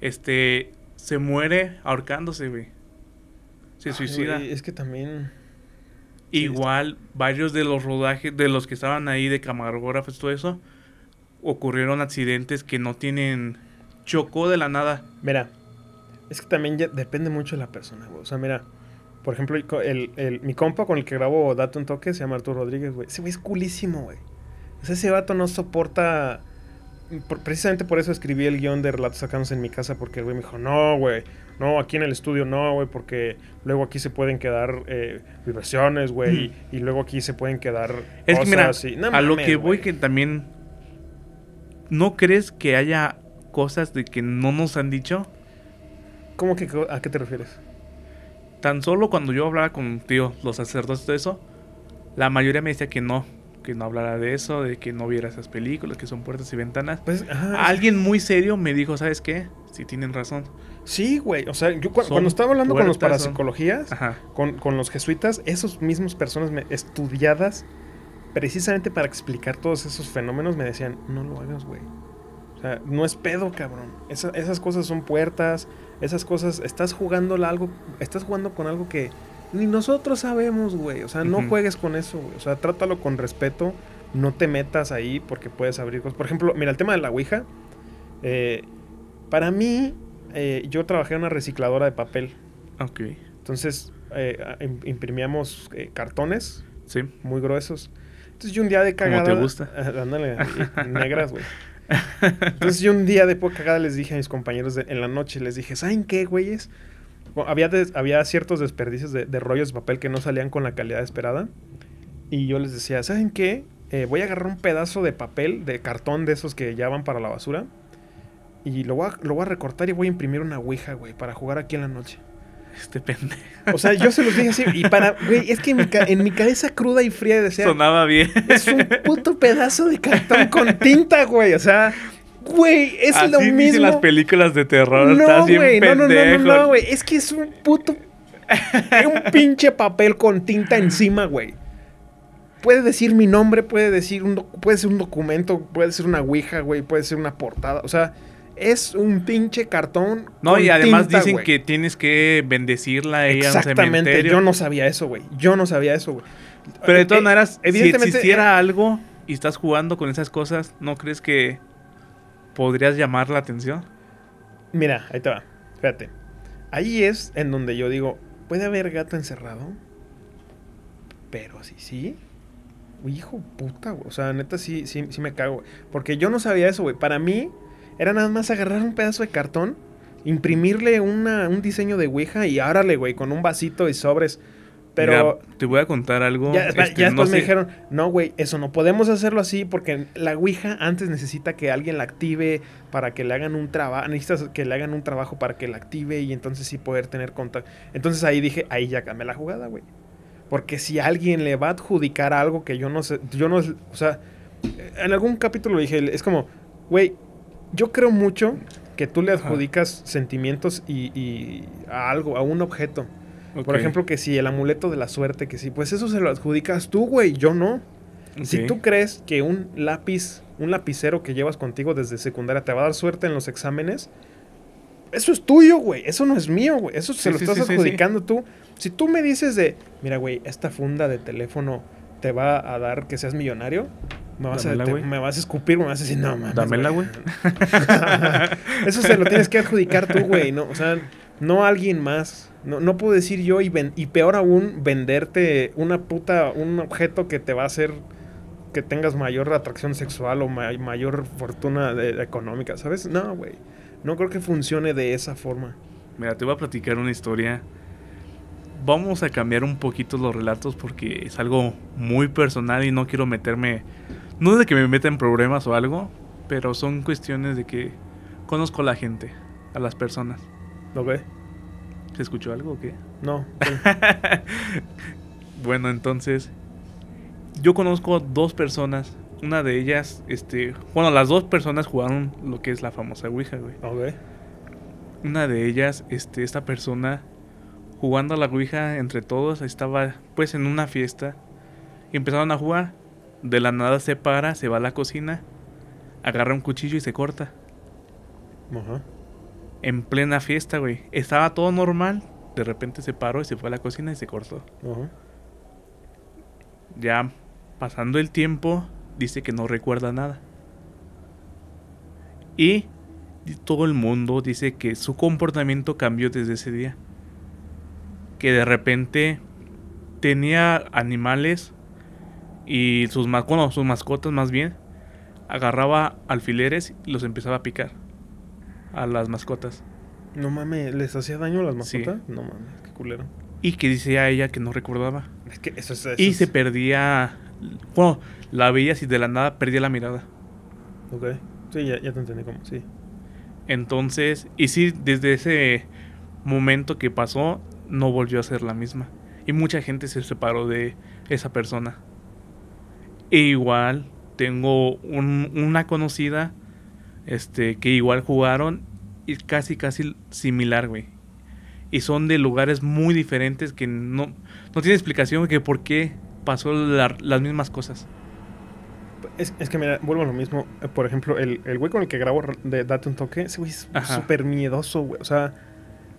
[SPEAKER 1] este, se muere ahorcándose, güey. Se
[SPEAKER 2] Ay,
[SPEAKER 1] suicida.
[SPEAKER 2] güey, es que también.
[SPEAKER 1] Igual, varios de los rodajes, de los que estaban ahí de camarógrafos, todo eso, ocurrieron accidentes que no tienen... Chocó de la nada.
[SPEAKER 2] Mira, es que también ya depende mucho de la persona, güey. O sea, mira, por ejemplo, el el, mi compa con el que grabo Date un Toque se llama Arturo Rodríguez, güey. Ese güey es culísimo, güey. O sea, ese vato no soporta. por- precisamente por eso escribí el guion de Relatos Sacanos en mi casa, porque el güey me dijo, no, güey. No, aquí en el estudio no, güey, porque luego aquí se pueden quedar eh, vibraciones, güey, y, y luego aquí se pueden quedar
[SPEAKER 1] Es que mira,
[SPEAKER 2] cosas y- no
[SPEAKER 1] a lo que voy que también... ¿No crees que haya cosas de que no nos han dicho?
[SPEAKER 2] ¿Cómo que a qué te refieres?
[SPEAKER 1] Tan solo cuando yo hablaba con, tío, los sacerdotes de eso, la mayoría me decía que no, que no hablara de eso, de que no viera esas películas, que son puertas y ventanas.
[SPEAKER 2] Pues, ajá,
[SPEAKER 1] Alguien muy serio me dijo, ¿sabes qué? Sí tienen razón.
[SPEAKER 2] Sí, güey. O sea, yo cu-
[SPEAKER 1] Son
[SPEAKER 2] cuando estaba hablando con los parapsicologías, con, con los jesuitas, esos mismos personas me- estudiadas precisamente para explicar todos esos fenómenos me decían, no lo hagas, güey. O sea, no es pedo, cabrón. Esa- esas cosas son puertas, esas cosas, estás jugando algo, estás jugando con algo que ni nosotros sabemos, güey. O sea, no juegues con eso, güey. O sea, trátalo con respeto, no te metas ahí porque puedes abrir cosas. Por ejemplo, mira, el tema de la Ouija, eh, para mí, eh, yo trabajé en una recicladora de papel.
[SPEAKER 1] Ok.
[SPEAKER 2] Entonces, eh, imprimíamos eh, cartones
[SPEAKER 1] Sí.
[SPEAKER 2] muy gruesos. Entonces, yo un día de cagada...
[SPEAKER 1] te gusta.
[SPEAKER 2] Ándale, y- negras, güey. Entonces, yo un día de poca cagada les dije a mis compañeros de- en la noche, les dije, ¿saben qué, güeyes? Bueno, había, des- había ciertos desperdicios de, de rollos de papel que no salían con la calidad esperada. Y yo les decía, ¿saben qué? Eh, voy a agarrar un pedazo de papel, de cartón de esos que ya van para la basura. Y lo voy a, lo voy a recortar y voy a imprimir una ouija, güey, para jugar aquí en la noche.
[SPEAKER 1] Este pendejo.
[SPEAKER 2] O sea, yo se los dije así. Y para, güey, es que en mi, ca- en mi cabeza cruda y fría decía,
[SPEAKER 1] Sonaba bien.
[SPEAKER 2] es un puto pedazo de cartón con tinta, güey. O sea, güey, es
[SPEAKER 1] Así
[SPEAKER 2] lo mismo.
[SPEAKER 1] las películas de terror.
[SPEAKER 2] no,
[SPEAKER 1] Estás bien
[SPEAKER 2] güey, no, no, no, no,
[SPEAKER 1] pendejo.
[SPEAKER 2] no, güey. Es que es un puto. un pinche papel con tinta encima, güey. Puede decir mi nombre, puede decir un puede ser un documento, puede ser una ouija, güey, puede ser una portada. O sea, es un pinche cartón.
[SPEAKER 1] No,
[SPEAKER 2] con
[SPEAKER 1] y además
[SPEAKER 2] tinta,
[SPEAKER 1] dicen que tienes que bendecirla a ella
[SPEAKER 2] Exactamente, yo no sabía eso, güey. Yo no sabía eso, güey.
[SPEAKER 1] Pero de todas
[SPEAKER 2] Eh,
[SPEAKER 1] maneras,
[SPEAKER 2] evidentemente,
[SPEAKER 1] si existiera algo y estás jugando con esas cosas, ¿no crees que podrías llamar la atención?
[SPEAKER 2] Mira, ahí te va. Fíjate. Ahí es en donde yo digo, ¿puede haber gato encerrado? Pero sí, sí. Hijo puta, güey. O sea, neta, sí, sí, sí me cago, güey. Porque yo no sabía eso, güey. Para mí, era nada más agarrar un pedazo de cartón, imprimirle una, un diseño de Ouija y árale, güey, con un vasito y sobres. Pero
[SPEAKER 1] Mira, te voy a contar algo.
[SPEAKER 2] ya,
[SPEAKER 1] este,
[SPEAKER 2] ya
[SPEAKER 1] no
[SPEAKER 2] después me
[SPEAKER 1] sé-
[SPEAKER 2] dijeron, no, güey, eso no podemos hacerlo así porque la Ouija antes necesita que alguien la active para que le hagan un trabajo, necesitas que le hagan un trabajo para que la active y entonces sí poder tener contacto. Entonces ahí dije, ahí ya cambié la jugada, güey. Porque si alguien le va a adjudicar algo que yo no sé, yo no, o sea, en algún capítulo dije, es como, güey, yo creo mucho que tú le
[SPEAKER 1] Ajá.
[SPEAKER 2] adjudicas sentimientos y, y a algo, a un objeto. Por ejemplo, que si el amuleto de la suerte, que sí, pues eso se lo adjudicas tú, güey, yo no. Si tú crees que un lápiz, un lapicero que llevas contigo desde secundaria te va a dar suerte en los exámenes, eso es tuyo, güey. Eso no es mío, güey. Eso se lo
[SPEAKER 1] sí,
[SPEAKER 2] estás
[SPEAKER 1] sí,
[SPEAKER 2] adjudicando tú. Si tú me dices de, mira, güey, esta funda de teléfono te va a dar que seas millonario, me vas, a, te- me vas a escupir, me vas a decir, no, mames,
[SPEAKER 1] Dámela, güey.
[SPEAKER 2] Eso se lo tienes que adjudicar tú, güey. No, o sea, no alguien más. No, no puedo decir yo y, ven- y peor aún venderte una puta, un objeto que te va a hacer que tengas mayor atracción sexual o ma- mayor fortuna de- económica, ¿sabes? No, güey. No creo que funcione de esa forma.
[SPEAKER 1] Mira, te voy a platicar una historia. Vamos a cambiar un poquito los relatos porque es algo muy personal y no quiero meterme. No de que me meta en problemas o algo, pero son cuestiones de que conozco a la gente, a las personas.
[SPEAKER 2] ¿Lo ve?
[SPEAKER 1] ¿Se escuchó algo o qué?
[SPEAKER 2] No.
[SPEAKER 1] Bueno, entonces. Yo conozco dos personas. Una de ellas, este. Bueno, las dos personas jugaron lo que es la famosa Ouija, güey.
[SPEAKER 2] Ok.
[SPEAKER 1] Una de ellas, este, esta persona, jugando a la Ouija entre todos, estaba pues en una fiesta. Y empezaron a jugar. De la nada se para, se va a la cocina, agarra un cuchillo y se corta.
[SPEAKER 2] Ajá.
[SPEAKER 1] En plena fiesta, güey. Estaba todo normal. De repente se paró y se fue a la cocina y se cortó.
[SPEAKER 2] Ajá.
[SPEAKER 1] Ya pasando el tiempo, dice que no recuerda nada. Y todo el mundo dice que su comportamiento cambió desde ese día. Que de repente tenía animales y sus, bueno, sus mascotas más bien. Agarraba alfileres y los empezaba a picar a las mascotas.
[SPEAKER 2] No mames, ¿les hacía daño a las
[SPEAKER 1] Sí.
[SPEAKER 2] mascotas? No mames, qué culero.
[SPEAKER 1] Y que decía ella que no recordaba.
[SPEAKER 2] Es que eso es. eso
[SPEAKER 1] Y
[SPEAKER 2] es-
[SPEAKER 1] se perdía. Bueno, la veías y de la nada perdía la mirada.
[SPEAKER 2] Ok. Sí, ya, ya te entendí cómo, sí.
[SPEAKER 1] Entonces, y sí, desde ese momento que pasó, no volvió a ser la misma. Y mucha gente se separó de esa persona. E igual, tengo un- una conocida este, que igual jugaron y casi, casi similar, güey. Y son de lugares muy diferentes que no, no tiene explicación que por qué pasó la- las mismas cosas.
[SPEAKER 2] Es, es que mira, vuelvo a lo mismo. Por ejemplo, el, el güey con el que grabo de Date un toque, ese güey es súper miedoso, güey. O sea,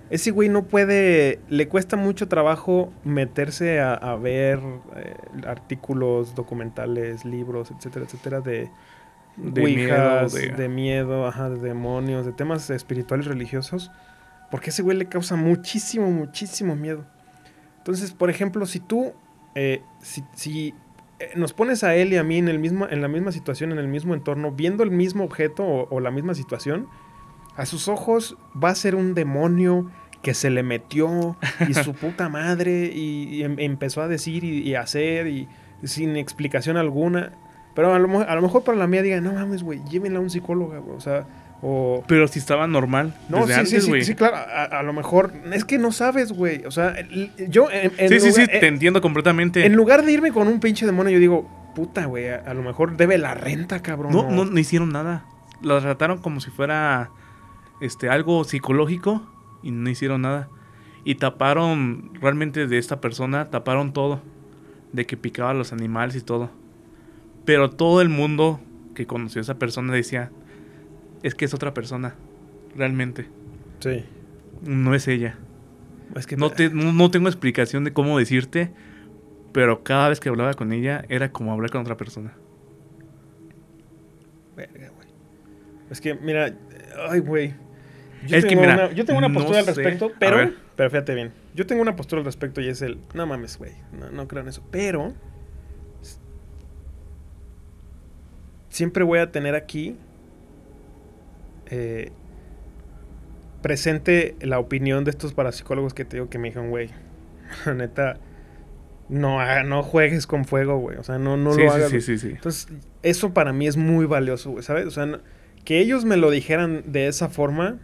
[SPEAKER 2] ese güey no puede. Le cuesta mucho trabajo meterse a, a ver eh, artículos, documentales, libros, etcétera, etcétera, de.
[SPEAKER 1] De
[SPEAKER 2] ouijas,
[SPEAKER 1] miedo,
[SPEAKER 2] de...
[SPEAKER 1] de-
[SPEAKER 2] miedo, ajá, de demonios, de temas espirituales religiosos. Porque ese güey le causa muchísimo, muchísimo miedo. Entonces, por ejemplo, si tú. eh, si, si eh, nos pones a él y a mí en, el mismo, en la misma situación, en el mismo entorno, viendo el mismo objeto o, o la misma situación, a sus ojos va a ser un demonio que se le metió y su puta madre y, y em- empezó a decir y, y hacer y sin explicación alguna. Pero a lo, a lo mejor para la mía diga, no mames, güey, llévenla a un psicólogo, güey", O sea, o...
[SPEAKER 1] Pero si estaba normal.
[SPEAKER 2] No,
[SPEAKER 1] desde
[SPEAKER 2] sí,
[SPEAKER 1] antes,
[SPEAKER 2] sí,
[SPEAKER 1] güey.
[SPEAKER 2] sí, sí, claro. A, a lo mejor es que no sabes, güey. O sea, yo en, en
[SPEAKER 1] Sí, sí, sí, te
[SPEAKER 2] en-
[SPEAKER 1] entiendo completamente.
[SPEAKER 2] en lugar de irme con un pinche demonio, yo digo, puta, güey, a, a lo mejor debe la renta, cabrón.
[SPEAKER 1] No, no, no hicieron nada. Lo trataron como si fuera este algo psicológico y no hicieron nada. Y taparon realmente de esta persona, taparon todo. De que picaba a los animales y todo. Pero todo el mundo que conoció a esa persona decía, es que es otra persona. Realmente.
[SPEAKER 2] Sí.
[SPEAKER 1] No es ella.
[SPEAKER 2] Es que
[SPEAKER 1] No, te, no, no tengo explicación de cómo decirte. Pero cada vez que hablaba con ella era como hablar con otra persona.
[SPEAKER 2] Verga, güey. Es que, mira, ay, güey. Yo,
[SPEAKER 1] Es que,
[SPEAKER 2] tengo
[SPEAKER 1] mira,
[SPEAKER 2] una, yo tengo una
[SPEAKER 1] no
[SPEAKER 2] postura al respecto, pero, pero fíjate bien. Yo tengo una postura al respecto y es el, no mames, güey, no, no creo en eso. Pero siempre voy a tener aquí eh, presente la opinión de estos parapsicólogos que te digo que me dijeron, güey, neta, no, no juegues con fuego, güey. O sea, no, no
[SPEAKER 1] sí,
[SPEAKER 2] lo
[SPEAKER 1] sí,
[SPEAKER 2] hagas.
[SPEAKER 1] sí, sí, sí.
[SPEAKER 2] Entonces, eso para mí es muy valioso, güey, ¿sabes? O sea, no- que ellos me lo dijeran de esa forma,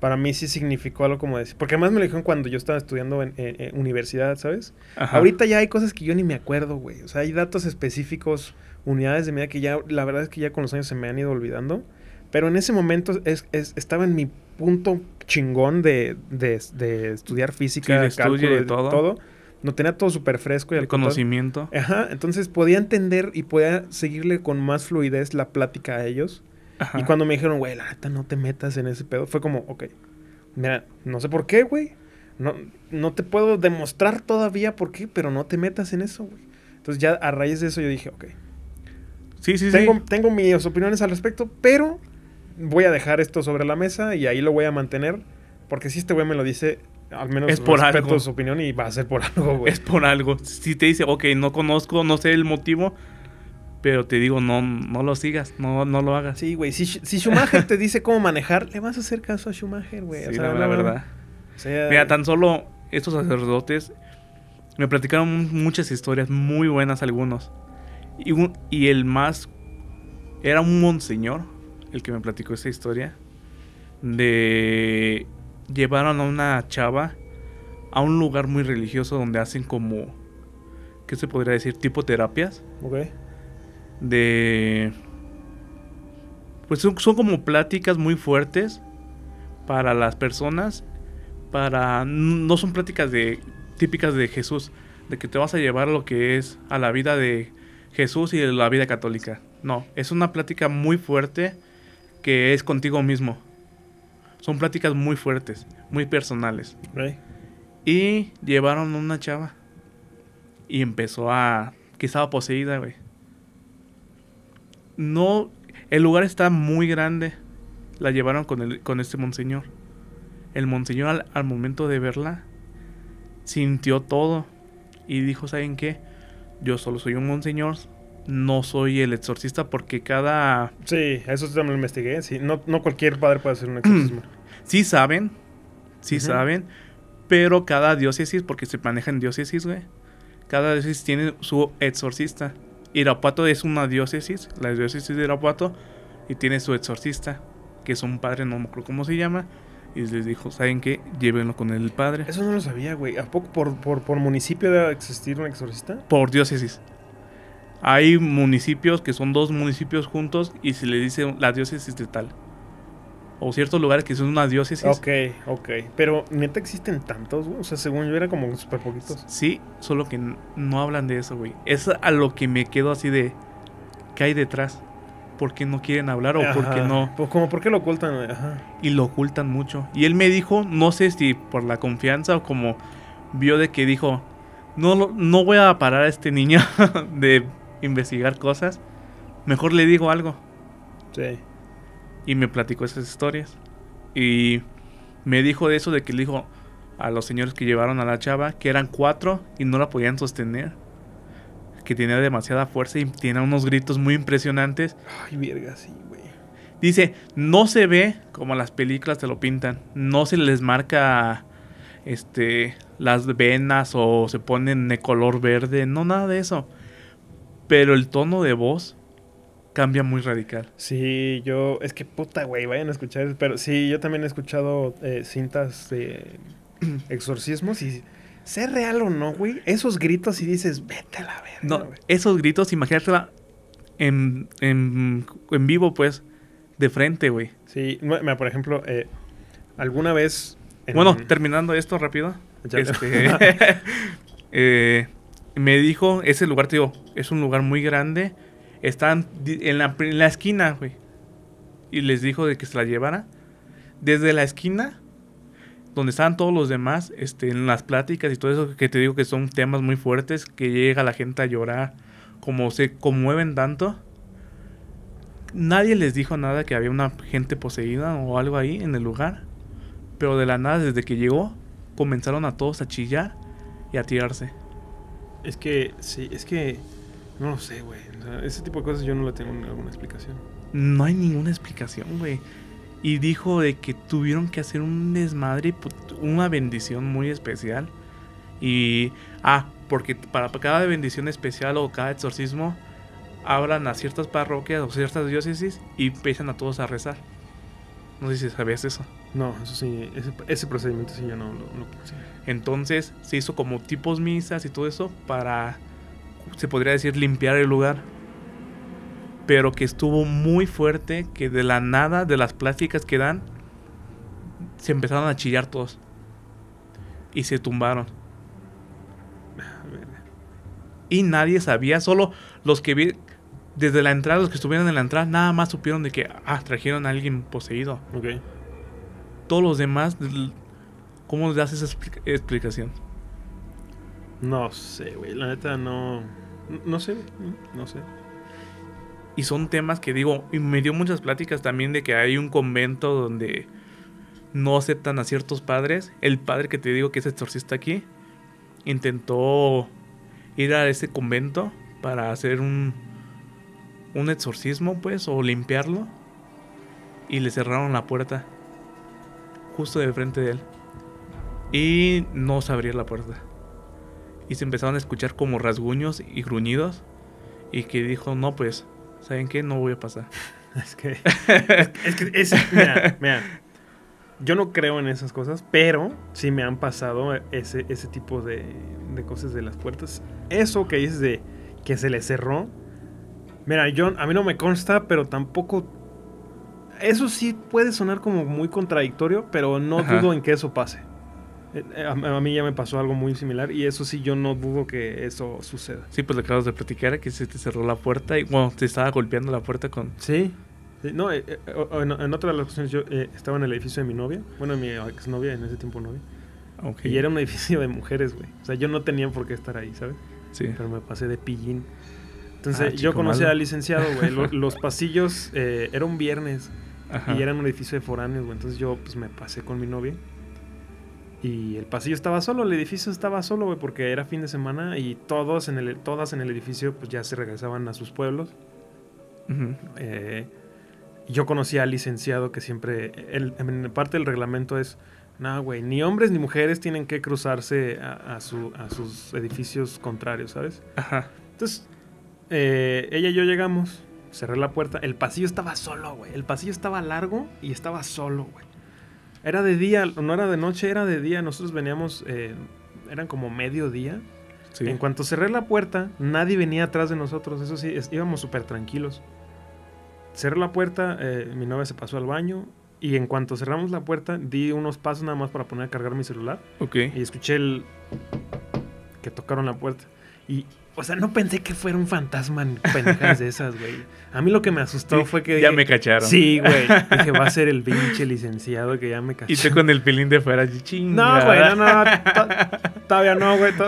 [SPEAKER 2] para mí sí significó algo como decir. Porque además me lo dijeron cuando yo estaba estudiando en, en- en universidad, ¿sabes?
[SPEAKER 1] Ajá.
[SPEAKER 2] Ahorita ya hay cosas que yo ni me acuerdo, güey. O sea, hay datos específicos, unidades de medida que ya, la verdad es que ya con los años se me han ido olvidando. Pero en ese momento es, es- estaba en mi punto chingón de, de- de estudiar física,
[SPEAKER 1] Sí, de
[SPEAKER 2] cálculo, de
[SPEAKER 1] todo.
[SPEAKER 2] todo. No tenía todo súper fresco y
[SPEAKER 1] el
[SPEAKER 2] al
[SPEAKER 1] conocimiento.
[SPEAKER 2] Ajá, entonces podía entender y podía seguirle con más fluidez la plática a ellos.
[SPEAKER 1] Ajá.
[SPEAKER 2] Y cuando me dijeron, güey, la neta, no te metas en ese pedo, fue como, ok, mira, no sé por qué, güey. No, no te puedo demostrar todavía por qué, pero no te metas en eso, güey. Entonces ya a raíz de eso yo dije, ok,
[SPEAKER 1] Sí, sí,
[SPEAKER 2] tengo,
[SPEAKER 1] sí.
[SPEAKER 2] tengo mis opiniones al respecto, pero voy a dejar esto sobre la mesa y ahí lo voy a mantener. Porque si este güey me lo dice, al menos
[SPEAKER 1] Es por
[SPEAKER 2] respeto
[SPEAKER 1] algo.
[SPEAKER 2] su opinión y va a ser por algo, güey.
[SPEAKER 1] Es por algo. Si te dice, ok, no conozco, no sé el motivo, pero te digo, no, no lo sigas, no, no lo hagas.
[SPEAKER 2] Sí, güey. Si, si Schumacher te dice cómo manejar, le vas a hacer caso a Schumacher, güey.
[SPEAKER 1] Sí,
[SPEAKER 2] O sea,
[SPEAKER 1] la, verdad.
[SPEAKER 2] o sea,
[SPEAKER 1] Mira, tan solo estos sacerdotes me platicaron muchas historias muy buenas algunos. Y, un- y el más era un monseñor el que me platicó esta historia de llevaron a una chava a un lugar muy religioso donde hacen como ¿qué se podría decir? tipo terapias
[SPEAKER 2] Ok.
[SPEAKER 1] De pues son, son como pláticas muy fuertes para las personas para no son pláticas de típicas de Jesús de que te vas a llevar lo que es a la vida de Jesús y de la vida católica no es una plática muy fuerte que es contigo mismo Son pláticas muy fuertes, muy personales. Y llevaron a una chava. Y empezó a... que estaba poseída, güey. No... El lugar está muy grande. La llevaron con, el, con este monseñor. El monseñor al, al momento de verla sintió todo. Y dijo, ¿saben qué? Yo solo soy un monseñor. No soy el exorcista porque cada...
[SPEAKER 2] Sí, eso también lo investigué. Sí, no, no cualquier padre puede hacer un exorcismo.
[SPEAKER 1] Sí saben. Sí saben. Pero cada diócesis, porque se maneja en diócesis, güey. Cada diócesis tiene su exorcista. Irapuato es una diócesis, la diócesis de Irapuato, y tiene su exorcista, que es un padre, no me acuerdo cómo se llama. Y les dijo, ¿saben qué? Llévenlo con el padre.
[SPEAKER 2] Eso no lo sabía, güey. ¿A poco por, por, por municipio debe existir un exorcista?
[SPEAKER 1] Por diócesis. Hay municipios que son dos municipios juntos y se le dice la diócesis de tal. O ciertos lugares que son una diócesis.
[SPEAKER 2] Ok, ok. Pero neta existen tantos, güey. O sea, según yo era como súper poquitos.
[SPEAKER 1] Sí, solo que no hablan de eso, güey. Es a lo que me quedo así de... ¿Qué hay detrás? ¿Por qué no quieren hablar o por qué
[SPEAKER 2] Ajá.
[SPEAKER 1] no?
[SPEAKER 2] Pues como por qué lo ocultan, güey. Ajá.
[SPEAKER 1] Y lo ocultan mucho. Y él me dijo, no sé si por la confianza o como vio de que dijo, no, no voy a parar a este niño de investigar cosas. Mejor le digo algo.
[SPEAKER 2] Sí.
[SPEAKER 1] Y me platicó esas historias. Y me dijo de eso de que le dijo a los señores que llevaron a la chava que eran cuatro y no la podían sostener. Que tenía demasiada fuerza y tenía unos gritos muy impresionantes.
[SPEAKER 2] Ay, verga, sí, güey.
[SPEAKER 1] Dice, no se ve como las películas te lo pintan. No se les marca este las venas o se ponen de color verde. No, nada de eso. Pero el tono de voz cambia muy radical.
[SPEAKER 2] Sí, yo. Es que puta, güey, vayan a escuchar. Pero sí, yo también he escuchado eh, cintas de exorcismos y. Sé real o no, güey. Esos gritos y dices, vete a la verga.
[SPEAKER 1] No,
[SPEAKER 2] güey".
[SPEAKER 1] esos gritos, imagínatela en, en, en vivo, pues, de frente, güey.
[SPEAKER 2] Sí, por ejemplo, eh, alguna vez. en-
[SPEAKER 1] Bueno, terminando esto rápido.
[SPEAKER 2] Ya-
[SPEAKER 1] Este, eh, me dijo, ese lugar, tío, es un lugar muy grande. Están en la, en la esquina, güey. Y les dijo de que se la llevara. Desde la esquina, donde estaban todos los demás, este, en las pláticas y todo eso, que te digo que son temas muy fuertes, que llega la gente a llorar, como se conmueven tanto. Nadie les dijo nada que había una gente poseída o algo ahí en el lugar. Pero de la nada, desde que llegó, comenzaron a todos a chillar y a tirarse.
[SPEAKER 2] Es que, sí, es que. No lo sé, güey. O sea, ese tipo de cosas yo no le tengo alguna explicación.
[SPEAKER 1] No hay ninguna explicación, güey. Y dijo de que tuvieron que hacer un desmadre, una bendición muy especial. Y, ah, porque para cada bendición especial o cada exorcismo, hablan a ciertas parroquias o ciertas diócesis y empiezan a todos a rezar. No sé si sabías eso.
[SPEAKER 2] No, eso sí, ese, ese procedimiento sí yo no lo no.
[SPEAKER 1] Entonces se hizo como tipos misas y todo eso para, se podría decir, limpiar el lugar. Pero que estuvo muy fuerte, que de la nada, de las pláticas que dan, se empezaron a chillar todos. Y se tumbaron. Y nadie sabía, solo los que vi desde la entrada, los que estuvieron en la entrada, nada más supieron de que, ah, trajeron a alguien poseído.
[SPEAKER 2] Ok.
[SPEAKER 1] Todos los demás, ¿cómo les das esa explica- explicación?
[SPEAKER 2] No sé, güey. La neta no. No sé, no sé.
[SPEAKER 1] Y son temas que digo, y me dio muchas pláticas también de que hay un convento donde no aceptan a ciertos padres. El padre que te digo que es exorcista aquí intentó ir a ese convento para hacer un, un exorcismo, pues, o limpiarlo. Y le cerraron la puerta justo de frente de él. Y no se la puerta. Y se empezaron a escuchar como rasguños y gruñidos. Y que dijo, no, pues, ¿saben qué? No voy a pasar.
[SPEAKER 2] Es que. es que. Es, mira, mira. Yo no creo en esas cosas, pero sí me han pasado ese, ese tipo de, de cosas de las puertas. Eso que dices de que se le cerró. Mira, yo, a mí no me consta, pero tampoco. Eso sí puede sonar como muy contradictorio, pero no
[SPEAKER 1] Ajá.
[SPEAKER 2] dudo en que eso pase. Eh, A, a mí ya me pasó algo muy similar y eso sí yo no dudo que eso suceda.
[SPEAKER 1] Sí, pues le acabas de platicar que se te cerró la puerta y bueno, te estaba golpeando la puerta con...
[SPEAKER 2] Sí, Sí, No, eh, eh, en, en otra de las ocasiones yo eh, estaba en el edificio de mi novia, bueno, mi exnovia, en ese tiempo novia,
[SPEAKER 1] Ok.
[SPEAKER 2] y era un edificio de mujeres, güey. O sea, yo no tenía por qué estar ahí, ¿sabes?
[SPEAKER 1] Sí.
[SPEAKER 2] Pero me pasé de pillín. Entonces,
[SPEAKER 1] Ah,
[SPEAKER 2] yo conocí
[SPEAKER 1] malo.
[SPEAKER 2] al licenciado, güey. Lo- los pasillos, eh, era un viernes,
[SPEAKER 1] Ajá.
[SPEAKER 2] y era un edificio de foráneos, güey. Entonces yo, pues, me pasé con mi novia. Y el pasillo estaba solo, el edificio estaba solo, güey, porque era fin de semana y todos en el, todas en el edificio, pues, ya se regresaban a sus pueblos.
[SPEAKER 1] Ujú.
[SPEAKER 2] Eh, yo conocí al licenciado que siempre, el- en parte del reglamento es, no, güey, ni hombres ni mujeres tienen que cruzarse a, a su- a sus edificios contrarios, ¿sabes?
[SPEAKER 1] Ajá.
[SPEAKER 2] Entonces, eh, ella y yo llegamos, cerré la puerta, el pasillo estaba solo, güey, el pasillo estaba largo y estaba solo, güey. Era de día, no era de noche, era de día, nosotros veníamos, eh, eran como mediodía.
[SPEAKER 1] Sí.
[SPEAKER 2] En cuanto cerré la puerta, nadie venía atrás de nosotros. Eso sí, es- íbamos súper tranquilos. Cerré la puerta, eh, mi novia se pasó al baño. Y en cuanto cerramos la puerta, di unos pasos nada más para poner a cargar mi celular.
[SPEAKER 1] Ok.
[SPEAKER 2] Y escuché el. que tocaron la puerta. Y, o sea, no pensé que fuera un fantasma ni pendejas de esas, güey. A mí lo que me asustó fue que.
[SPEAKER 1] ya me cacharon.
[SPEAKER 2] Sí, güey. Dije, va a ser el pinche licenciado que ya me cachó.
[SPEAKER 1] Y tú con el pilín de fuera, así,
[SPEAKER 2] No, güey, no, no, to- todavía no, güey.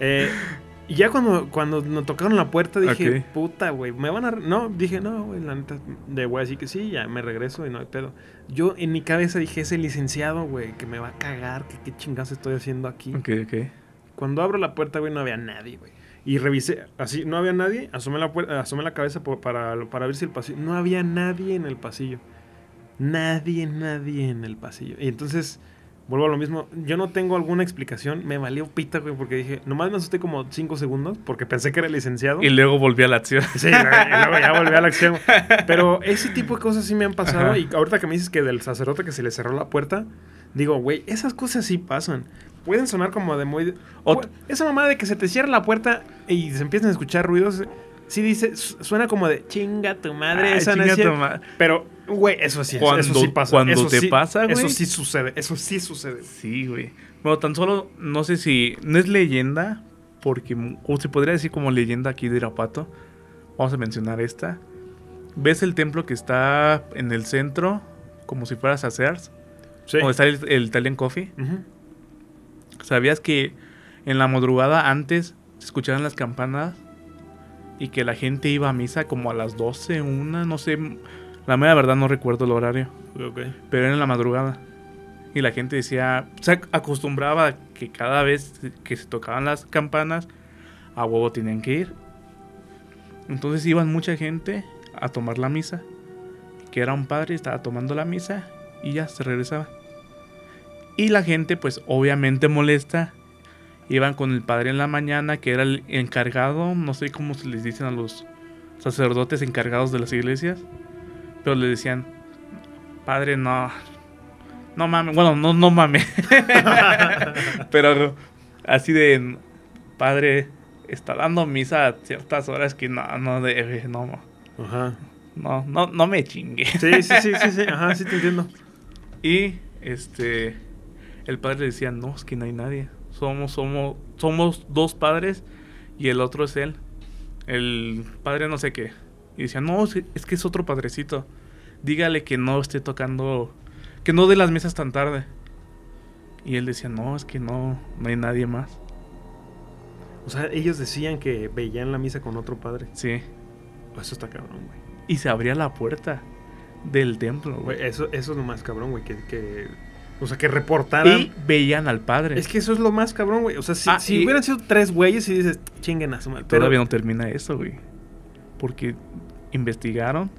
[SPEAKER 2] Eh, y ya cuando, cuando nos tocaron la puerta dije, puta, güey, me van a... re-". No, dije, no, güey, la neta, de güey, así que sí, ya me regreso y no hay pedo. Yo en mi cabeza dije, ese licenciado, güey, que me va a cagar, que qué chingados estoy haciendo aquí.
[SPEAKER 1] Ok, ok.
[SPEAKER 2] Cuando abro la puerta, güey, no había nadie, güey. Y revisé, así, no había nadie, asomé la, puerta, asomé la cabeza por- para, para ver si el pasillo... No había nadie en el pasillo. Nadie, nadie en el pasillo. Y entonces, vuelvo a lo mismo. Yo no tengo alguna explicación. Me valió pita, güey, porque dije... Nomás me asusté como 5 segundos porque pensé que era el licenciado.
[SPEAKER 1] Y luego volví a la acción.
[SPEAKER 2] Sí, luego luego ya volví a la acción. Pero ese tipo de cosas sí me han pasado.
[SPEAKER 1] Ajá.
[SPEAKER 2] Y ahorita que me dices que del sacerdote que se le cerró la puerta, digo, güey, esas cosas sí pasan. Pueden sonar como de muy. Esa mamá de que se te cierra la puerta y se empiezan a escuchar ruidos. Sí dice, su- suena como de chinga tu madre,
[SPEAKER 1] Ay,
[SPEAKER 2] esa no
[SPEAKER 1] chinga
[SPEAKER 2] es
[SPEAKER 1] tu
[SPEAKER 2] cierto".
[SPEAKER 1] ma-
[SPEAKER 2] Pero, güey, eso sí,
[SPEAKER 1] Cuando-
[SPEAKER 2] eso sí pasa.
[SPEAKER 1] cuando
[SPEAKER 2] eso
[SPEAKER 1] te
[SPEAKER 2] sí-
[SPEAKER 1] pasa, güey.
[SPEAKER 2] Eso sí sucede, eso sí sucede.
[SPEAKER 1] Sí, güey. Bueno, tan solo, no sé si. No es leyenda, porque. O se podría decir como leyenda aquí de Irapato. Vamos a mencionar esta. ¿Ves el templo que está en el centro? Como si fueras a Sears.
[SPEAKER 2] Sí.
[SPEAKER 1] Donde está el, el Italian Coffee.
[SPEAKER 2] Ujú.
[SPEAKER 1] ¿Sabías que en la madrugada antes se escuchaban las campanas? Y que la gente iba a misa como a las 12, una, no sé. La mera verdad no recuerdo el horario. Pero era en la madrugada. Y la gente decía, se acostumbraba a que cada vez que se tocaban las campanas, a huevo tenían que ir. Entonces iban mucha gente a tomar la misa. Que era un padre, estaba tomando la misa y ya se regresaba. Y la gente, pues obviamente molesta. Iban con el padre en la mañana, que era el encargado, no sé cómo se les dicen a los sacerdotes encargados de las iglesias. Pero le decían, padre, no. No mames. Bueno, no, no mames. Pero así de. Padre, está dando misa a ciertas horas que no, no debe. No,
[SPEAKER 2] Ajá.
[SPEAKER 1] no, no, no me chingue.
[SPEAKER 2] Sí, sí, sí, sí, sí. Ajá, sí te entiendo.
[SPEAKER 1] Y este. El padre decía, no, es que no hay nadie. Somos, somos, somos dos padres y el otro es él. El padre no sé qué. Y decía, no, es que es otro padrecito. Dígale que no esté tocando. Que no dé las mesas tan tarde. Y él decía, no, es que no, no hay nadie más.
[SPEAKER 2] O sea, ellos decían que veían la misa con otro padre.
[SPEAKER 1] Sí.
[SPEAKER 2] Eso está cabrón, güey.
[SPEAKER 1] Y se abría la puerta del templo,
[SPEAKER 2] Güey,
[SPEAKER 1] güey.
[SPEAKER 2] eso, eso es lo más cabrón, güey. Que, que- o sea, que reportaran.
[SPEAKER 1] Y veían al padre.
[SPEAKER 2] Es que eso es lo más cabrón, güey. O sea, si,
[SPEAKER 1] Ah,
[SPEAKER 2] si
[SPEAKER 1] y-
[SPEAKER 2] hubieran sido tres güeyes y dices, chinguen a su madre. Pero-
[SPEAKER 1] Todavía no termina eso, güey. Porque investigaron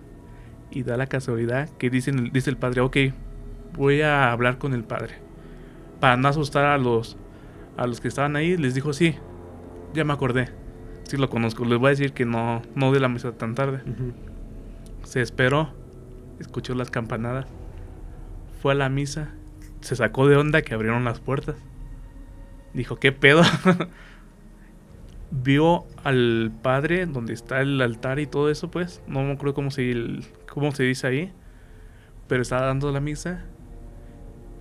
[SPEAKER 1] y da la casualidad que dicen, dice el padre, ok, voy a hablar con el padre. Para no asustar a los, a los que estaban ahí, les dijo, sí, ya me acordé. Sí lo conozco, les voy a decir que no, no de la mesa tan tarde.
[SPEAKER 2] Ujú.
[SPEAKER 1] Se esperó, escuchó las campanadas, fue a la misa, se sacó de onda que abrieron las puertas. Dijo, ¿qué pedo? Vio al padre donde está el altar y todo eso, pues. No me acuerdo cómo se, el- cómo se dice ahí. Pero estaba dando la misa.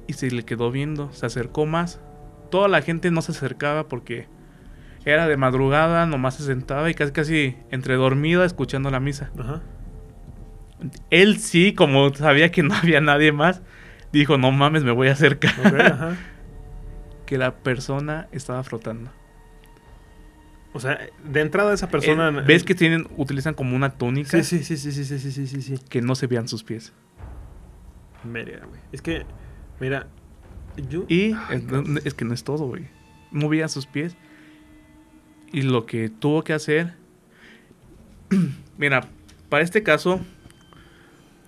[SPEAKER 1] Y se le quedó viendo. Se acercó más. Toda la gente no se acercaba porque era de madrugada, nomás se sentaba y casi casi entre dormida escuchando la misa.
[SPEAKER 2] Ajá.
[SPEAKER 1] Él sí, como sabía que no había nadie más, dijo, no mames, me voy a acercar.
[SPEAKER 2] Ajá.
[SPEAKER 1] que la persona estaba frotando.
[SPEAKER 2] O sea, de entrada esa persona...
[SPEAKER 1] Eh, ¿Ves que tienen, utilizan como una túnica
[SPEAKER 2] Sí, sí, sí, sí, sí, sí, sí, sí, sí, sí.
[SPEAKER 1] que no se vean sus pies?
[SPEAKER 2] Verga, güey. Es que, mira, yo...
[SPEAKER 1] Y
[SPEAKER 2] Ay,
[SPEAKER 1] es, es que no es todo, güey. No veía sus pies. Y lo que tuvo que hacer. Mira, para este caso,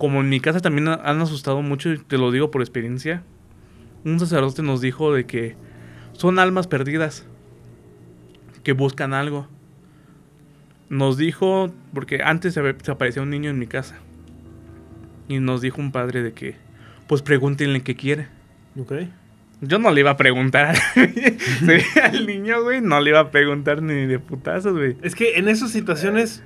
[SPEAKER 1] como en mi casa también ha- han asustado mucho, y te lo digo por experiencia, un sacerdote nos dijo de que son almas perdidas que buscan algo. Nos dijo, porque antes se, aparecía un niño en mi casa. Y nos dijo un padre de que, pues pregúntenle qué quiere.
[SPEAKER 2] Ok.
[SPEAKER 1] Yo no le iba a preguntar al niño, güey. No le iba a preguntar ni de putazos, güey.
[SPEAKER 2] Es que en esas situaciones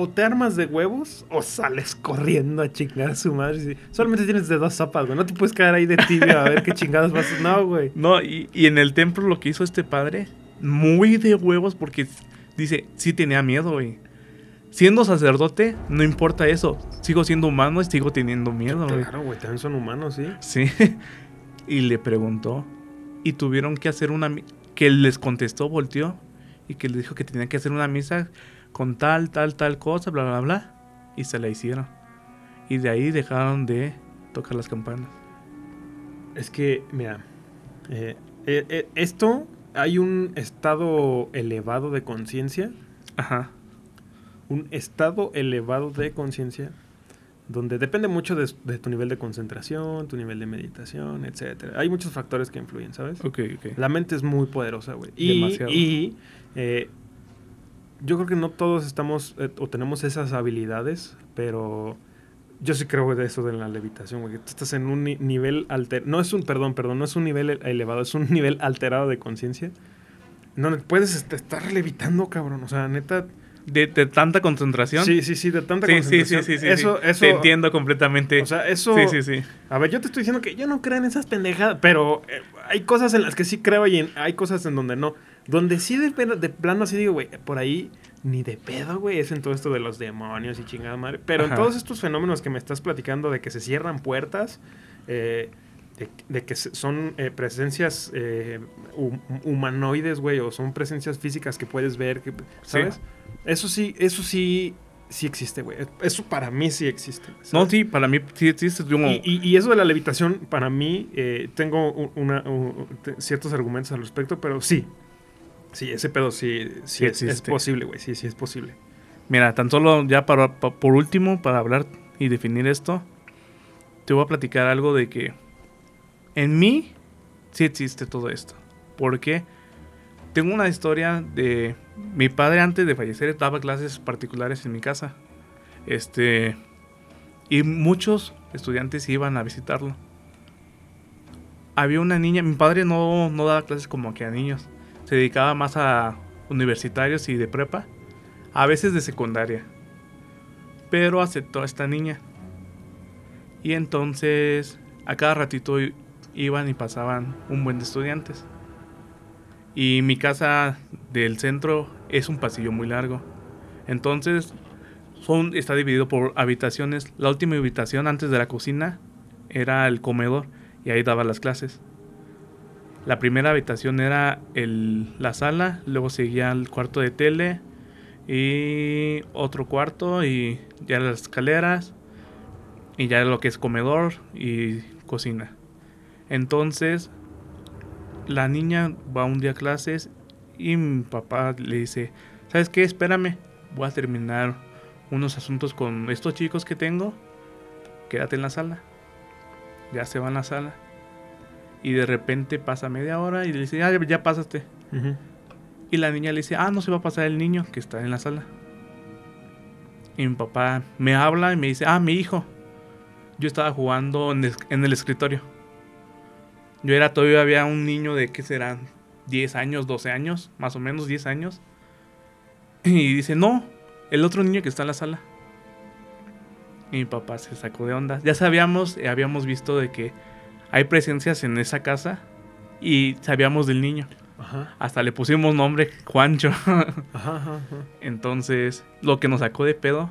[SPEAKER 2] o te armas de huevos o sales corriendo a chingar a su madre. Solamente tienes de dos sopas, güey. No te puedes quedar ahí de tibio a ver qué chingados vas a... No, güey.
[SPEAKER 1] No, y, y en el templo lo que hizo este padre, muy de huevos, porque dice, sí tenía miedo, güey. Siendo sacerdote, no importa eso. Sigo siendo humano y sigo teniendo miedo, güey.
[SPEAKER 2] Claro, güey. También son humanos, sí.
[SPEAKER 1] Sí. Y le preguntó. Y tuvieron que hacer una... Que les contestó, volteó. Y que le dijo que tenían que hacer una misa con tal, tal, tal cosa, bla, bla, bla. Y se la hicieron. Y de ahí dejaron de tocar las campanas.
[SPEAKER 2] Es que, mira, eh, eh, eh, esto hay un estado elevado de conciencia,
[SPEAKER 1] Ajá.
[SPEAKER 2] un estado elevado de conciencia, donde depende mucho de, de tu nivel de concentración, tu nivel de meditación, etcétera. Hay muchos factores que influyen, ¿sabes?
[SPEAKER 1] Ok, ok.
[SPEAKER 2] La mente es muy poderosa, güey. Y,
[SPEAKER 1] Demasiado.
[SPEAKER 2] y eh, yo creo que no todos estamos eh, o tenemos esas habilidades, pero yo sí creo de eso de la levitación, güey. Tú estás en un ni- nivel alter... No es un, perdón, perdón, no es un nivel ele- elevado, es un nivel alterado de conciencia. No, puedes estar levitando, cabrón. O sea, neta...
[SPEAKER 1] De, de tanta concentración.
[SPEAKER 2] Sí, sí, sí, de tanta
[SPEAKER 1] sí, sí, sí,
[SPEAKER 2] concentración.
[SPEAKER 1] sí, sí,
[SPEAKER 2] Eso,
[SPEAKER 1] sí.
[SPEAKER 2] eso...
[SPEAKER 1] Te entiendo completamente.
[SPEAKER 2] O sea, eso...
[SPEAKER 1] sí, sí, sí.
[SPEAKER 2] A ver, yo te estoy diciendo que yo no creo en esas pendejadas, pero eh, hay cosas en las que sí creo y en- hay cosas en donde no. Donde sí de, de plano así digo, güey, por ahí ni de pedo, güey, es en todo esto de los demonios y chingada madre. Pero
[SPEAKER 1] Ajá.
[SPEAKER 2] en todos estos fenómenos que me estás platicando de que se cierran puertas, eh, de, de que son eh, presencias eh, hum- humanoides, güey, o son presencias físicas que puedes ver, que, ¿sabes? Eso sí, eso sí, sí existe, güey. Eso para mí sí existe.
[SPEAKER 1] No, sí, para mí sí existe. como-
[SPEAKER 2] Y, y- y eso de la levitación, para mí, eh, tengo una- ciertos argumentos al respecto, pero sí. Sí, ese pedo sí, sí
[SPEAKER 1] Sí
[SPEAKER 2] es, posible, güey. Sí, sí es posible.
[SPEAKER 1] Mira, tan solo ya para, pa- por último, para hablar y definir esto, te voy a platicar algo de que en mí sí existe todo esto. Porque tengo una historia de mi padre antes de fallecer daba clases particulares en mi casa. Este y muchos estudiantes iban a visitarlo. Había una niña, mi padre no, no daba clases como que a niños. Se dedicaba más a universitarios y de prepa a veces de secundaria. Pero aceptó a esta niña. Y entonces a cada ratito iban y pasaban un buen de estudiantes. Y mi casa del centro es un pasillo muy largo. Entonces está dividido por habitaciones. La última habitación antes de la cocina era el comedor y ahí daba las clases. La primera habitación era el- la sala, luego seguía el cuarto de tele, y otro cuarto y ya las escaleras y ya lo que es comedor y cocina. Entonces la niña va un día a clases y mi papá le dice, ¿sabes qué? Espérame, voy a terminar unos asuntos con estos chicos que tengo. Quédate en la sala. Ya se va a la sala. Y de repente pasa media hora y le dice, ah, ya, ya pasaste. Y la niña le dice, ah, no se va a pasar el niño que está en la sala. Y mi papá me habla y me dice, ah, mi hijo. Yo estaba jugando en, el escritorio. Yo era todavía había un niño de, ¿qué serán? 10 años, 12 años, más o menos 10 años. Y dice, no, el otro niño que está en la sala. Y mi papá se sacó de onda. Ya sabíamos, eh, habíamos visto de que hay presencias en esa casa y sabíamos del niño.
[SPEAKER 2] Ajá,
[SPEAKER 1] Hasta le pusimos nombre Juancho.
[SPEAKER 2] ajá.
[SPEAKER 1] Entonces, lo que nos sacó de pedo,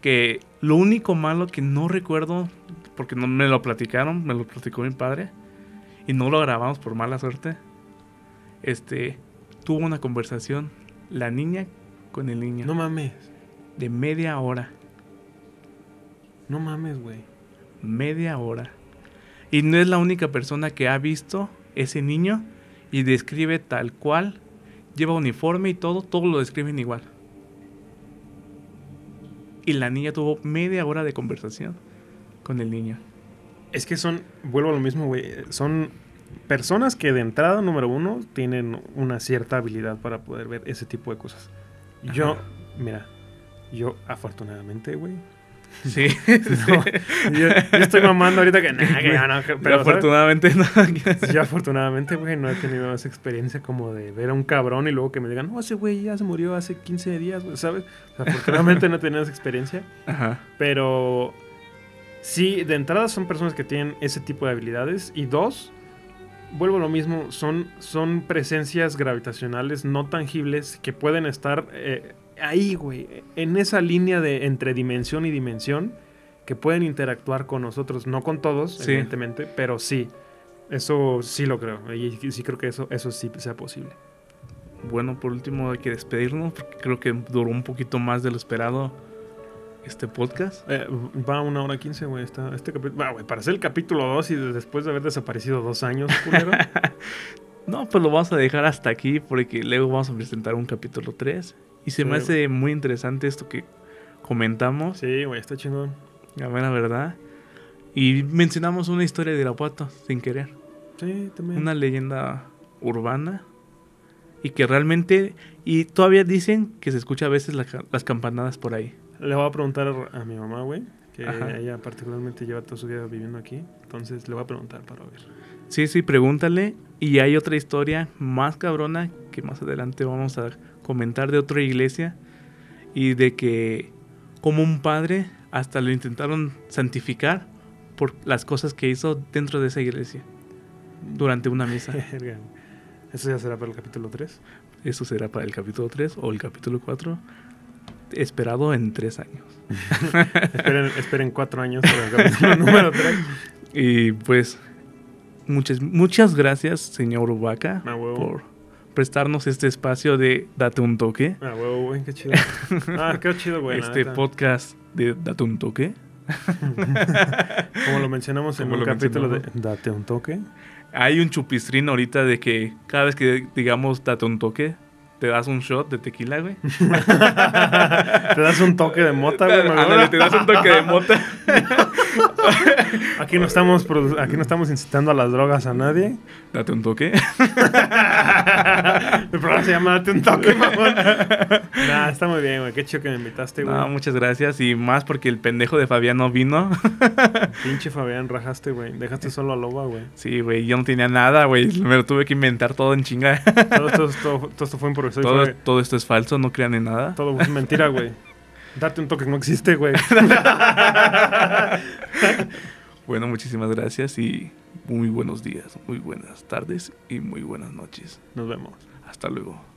[SPEAKER 1] que lo único malo que no recuerdo, porque no me lo platicaron, me lo platicó mi padre, y no lo grabamos por mala suerte, este, tuvo una conversación la niña con el niño
[SPEAKER 2] No mames.
[SPEAKER 1] de media hora,
[SPEAKER 2] No mames, güey.
[SPEAKER 1] media hora. Y no es la única persona que ha visto ese niño y describe tal cual, lleva uniforme y todo, todo lo describen igual. Y la niña tuvo media hora de conversación con el niño.
[SPEAKER 2] Es que son, vuelvo a lo mismo, güey. Son personas que de entrada, número uno, tienen una cierta habilidad para poder ver ese tipo de cosas. Yo,
[SPEAKER 1] Ajá.
[SPEAKER 2] mira, yo afortunadamente, güey.
[SPEAKER 1] Sí,
[SPEAKER 2] No, yo, yo estoy mamando ahorita que, nah, que ya no,
[SPEAKER 1] pero afortunadamente no.
[SPEAKER 2] Yo afortunadamente, güey, no he tenido esa experiencia como de ver a un cabrón y luego que me digan, no, ese güey ya se murió hace 15 días, güey, ¿sabes? Afortunadamente no he tenido esa experiencia.
[SPEAKER 1] Ajá.
[SPEAKER 2] Pero sí, de entrada son personas que tienen ese tipo de habilidades. Y dos, vuelvo a lo mismo, son, son presencias gravitacionales no tangibles que pueden estar eh, ahí, güey, en esa línea de entre dimensión y dimensión, que pueden interactuar con nosotros, no con todos,
[SPEAKER 1] Sí.
[SPEAKER 2] evidentemente, pero sí. Eso sí lo creo. Y sí creo que eso, eso sí sea posible.
[SPEAKER 1] Bueno, por último hay que despedirnos porque creo que duró un poquito más de lo esperado este podcast.
[SPEAKER 2] Eh, va a una hora quince, güey. Este capítulo. Para hacer el capítulo 2 y de- después de haber desaparecido dos años.
[SPEAKER 1] No, pues lo vamos a dejar hasta aquí porque luego vamos a presentar un capítulo 3. Y se me hace muy interesante esto que comentamos,
[SPEAKER 2] sí, güey, está chingón.
[SPEAKER 1] la mera verdad. Y mencionamos una historia de Irapuato sin querer.
[SPEAKER 2] Sí, también.
[SPEAKER 1] Una leyenda urbana. Y que realmente... Y todavía dicen que se escucha a veces la las campanadas por ahí.
[SPEAKER 2] Le voy a preguntar a mi mamá, güey. Que
[SPEAKER 1] Ajá.
[SPEAKER 2] ella particularmente lleva toda su vida viviendo aquí. Entonces le voy a preguntar para ver.
[SPEAKER 1] Sí, sí, pregúntale. Y hay otra historia más cabrona que más adelante vamos a comentar de otra iglesia. Y de que como un padre hasta lo intentaron santificar por las cosas que hizo dentro de esa iglesia durante una misa.
[SPEAKER 2] Eso ya será para el capítulo 3.
[SPEAKER 1] Eso será para el capítulo 3 o el capítulo 4. Esperado en tres años.
[SPEAKER 2] esperen, esperen cuatro años para el capítulo número 3.
[SPEAKER 1] Y pues muchas, muchas gracias, señor Vaca,
[SPEAKER 2] A huevo.
[SPEAKER 1] por prestarnos este espacio de Date un toque.
[SPEAKER 2] Ah, huevo, güey, qué chido. Ah, qué chido, güey.
[SPEAKER 1] este podcast de Date un toque.
[SPEAKER 2] Como lo mencionamos en
[SPEAKER 1] lo
[SPEAKER 2] capítulo de. Date un toque.
[SPEAKER 1] Hay un chupistrín ahorita de que cada vez que digamos Date un toque, te das un shot de tequila, güey.
[SPEAKER 2] Te das un toque de mota, güey.
[SPEAKER 1] Ándale, te das un toque de mota.
[SPEAKER 2] Aquí no estamos aquí no estamos incitando a las drogas a nadie.
[SPEAKER 1] Date un toque.
[SPEAKER 2] El programa se llama Date un toque, mamón. Nah, está muy bien, güey. Qué chido que me invitaste, güey.
[SPEAKER 1] No, muchas gracias. Y más porque el pendejo de Fabián no vino.
[SPEAKER 2] Pinche Fabián, rajaste, güey. Dejaste solo a Loba, güey.
[SPEAKER 1] Sí, güey, yo no tenía nada, güey. Me lo tuve que inventar todo en chinga.
[SPEAKER 2] Todo esto, todo, todo esto fue improvisado.
[SPEAKER 1] todo,
[SPEAKER 2] fue-
[SPEAKER 1] todo esto es falso, no crean en nada.
[SPEAKER 2] todo fue mentira, güey. Date un toque que no existe, güey.
[SPEAKER 1] Bueno, muchísimas gracias y muy buenos días, muy buenas tardes y muy buenas noches.
[SPEAKER 2] Nos vemos.
[SPEAKER 1] Hasta luego.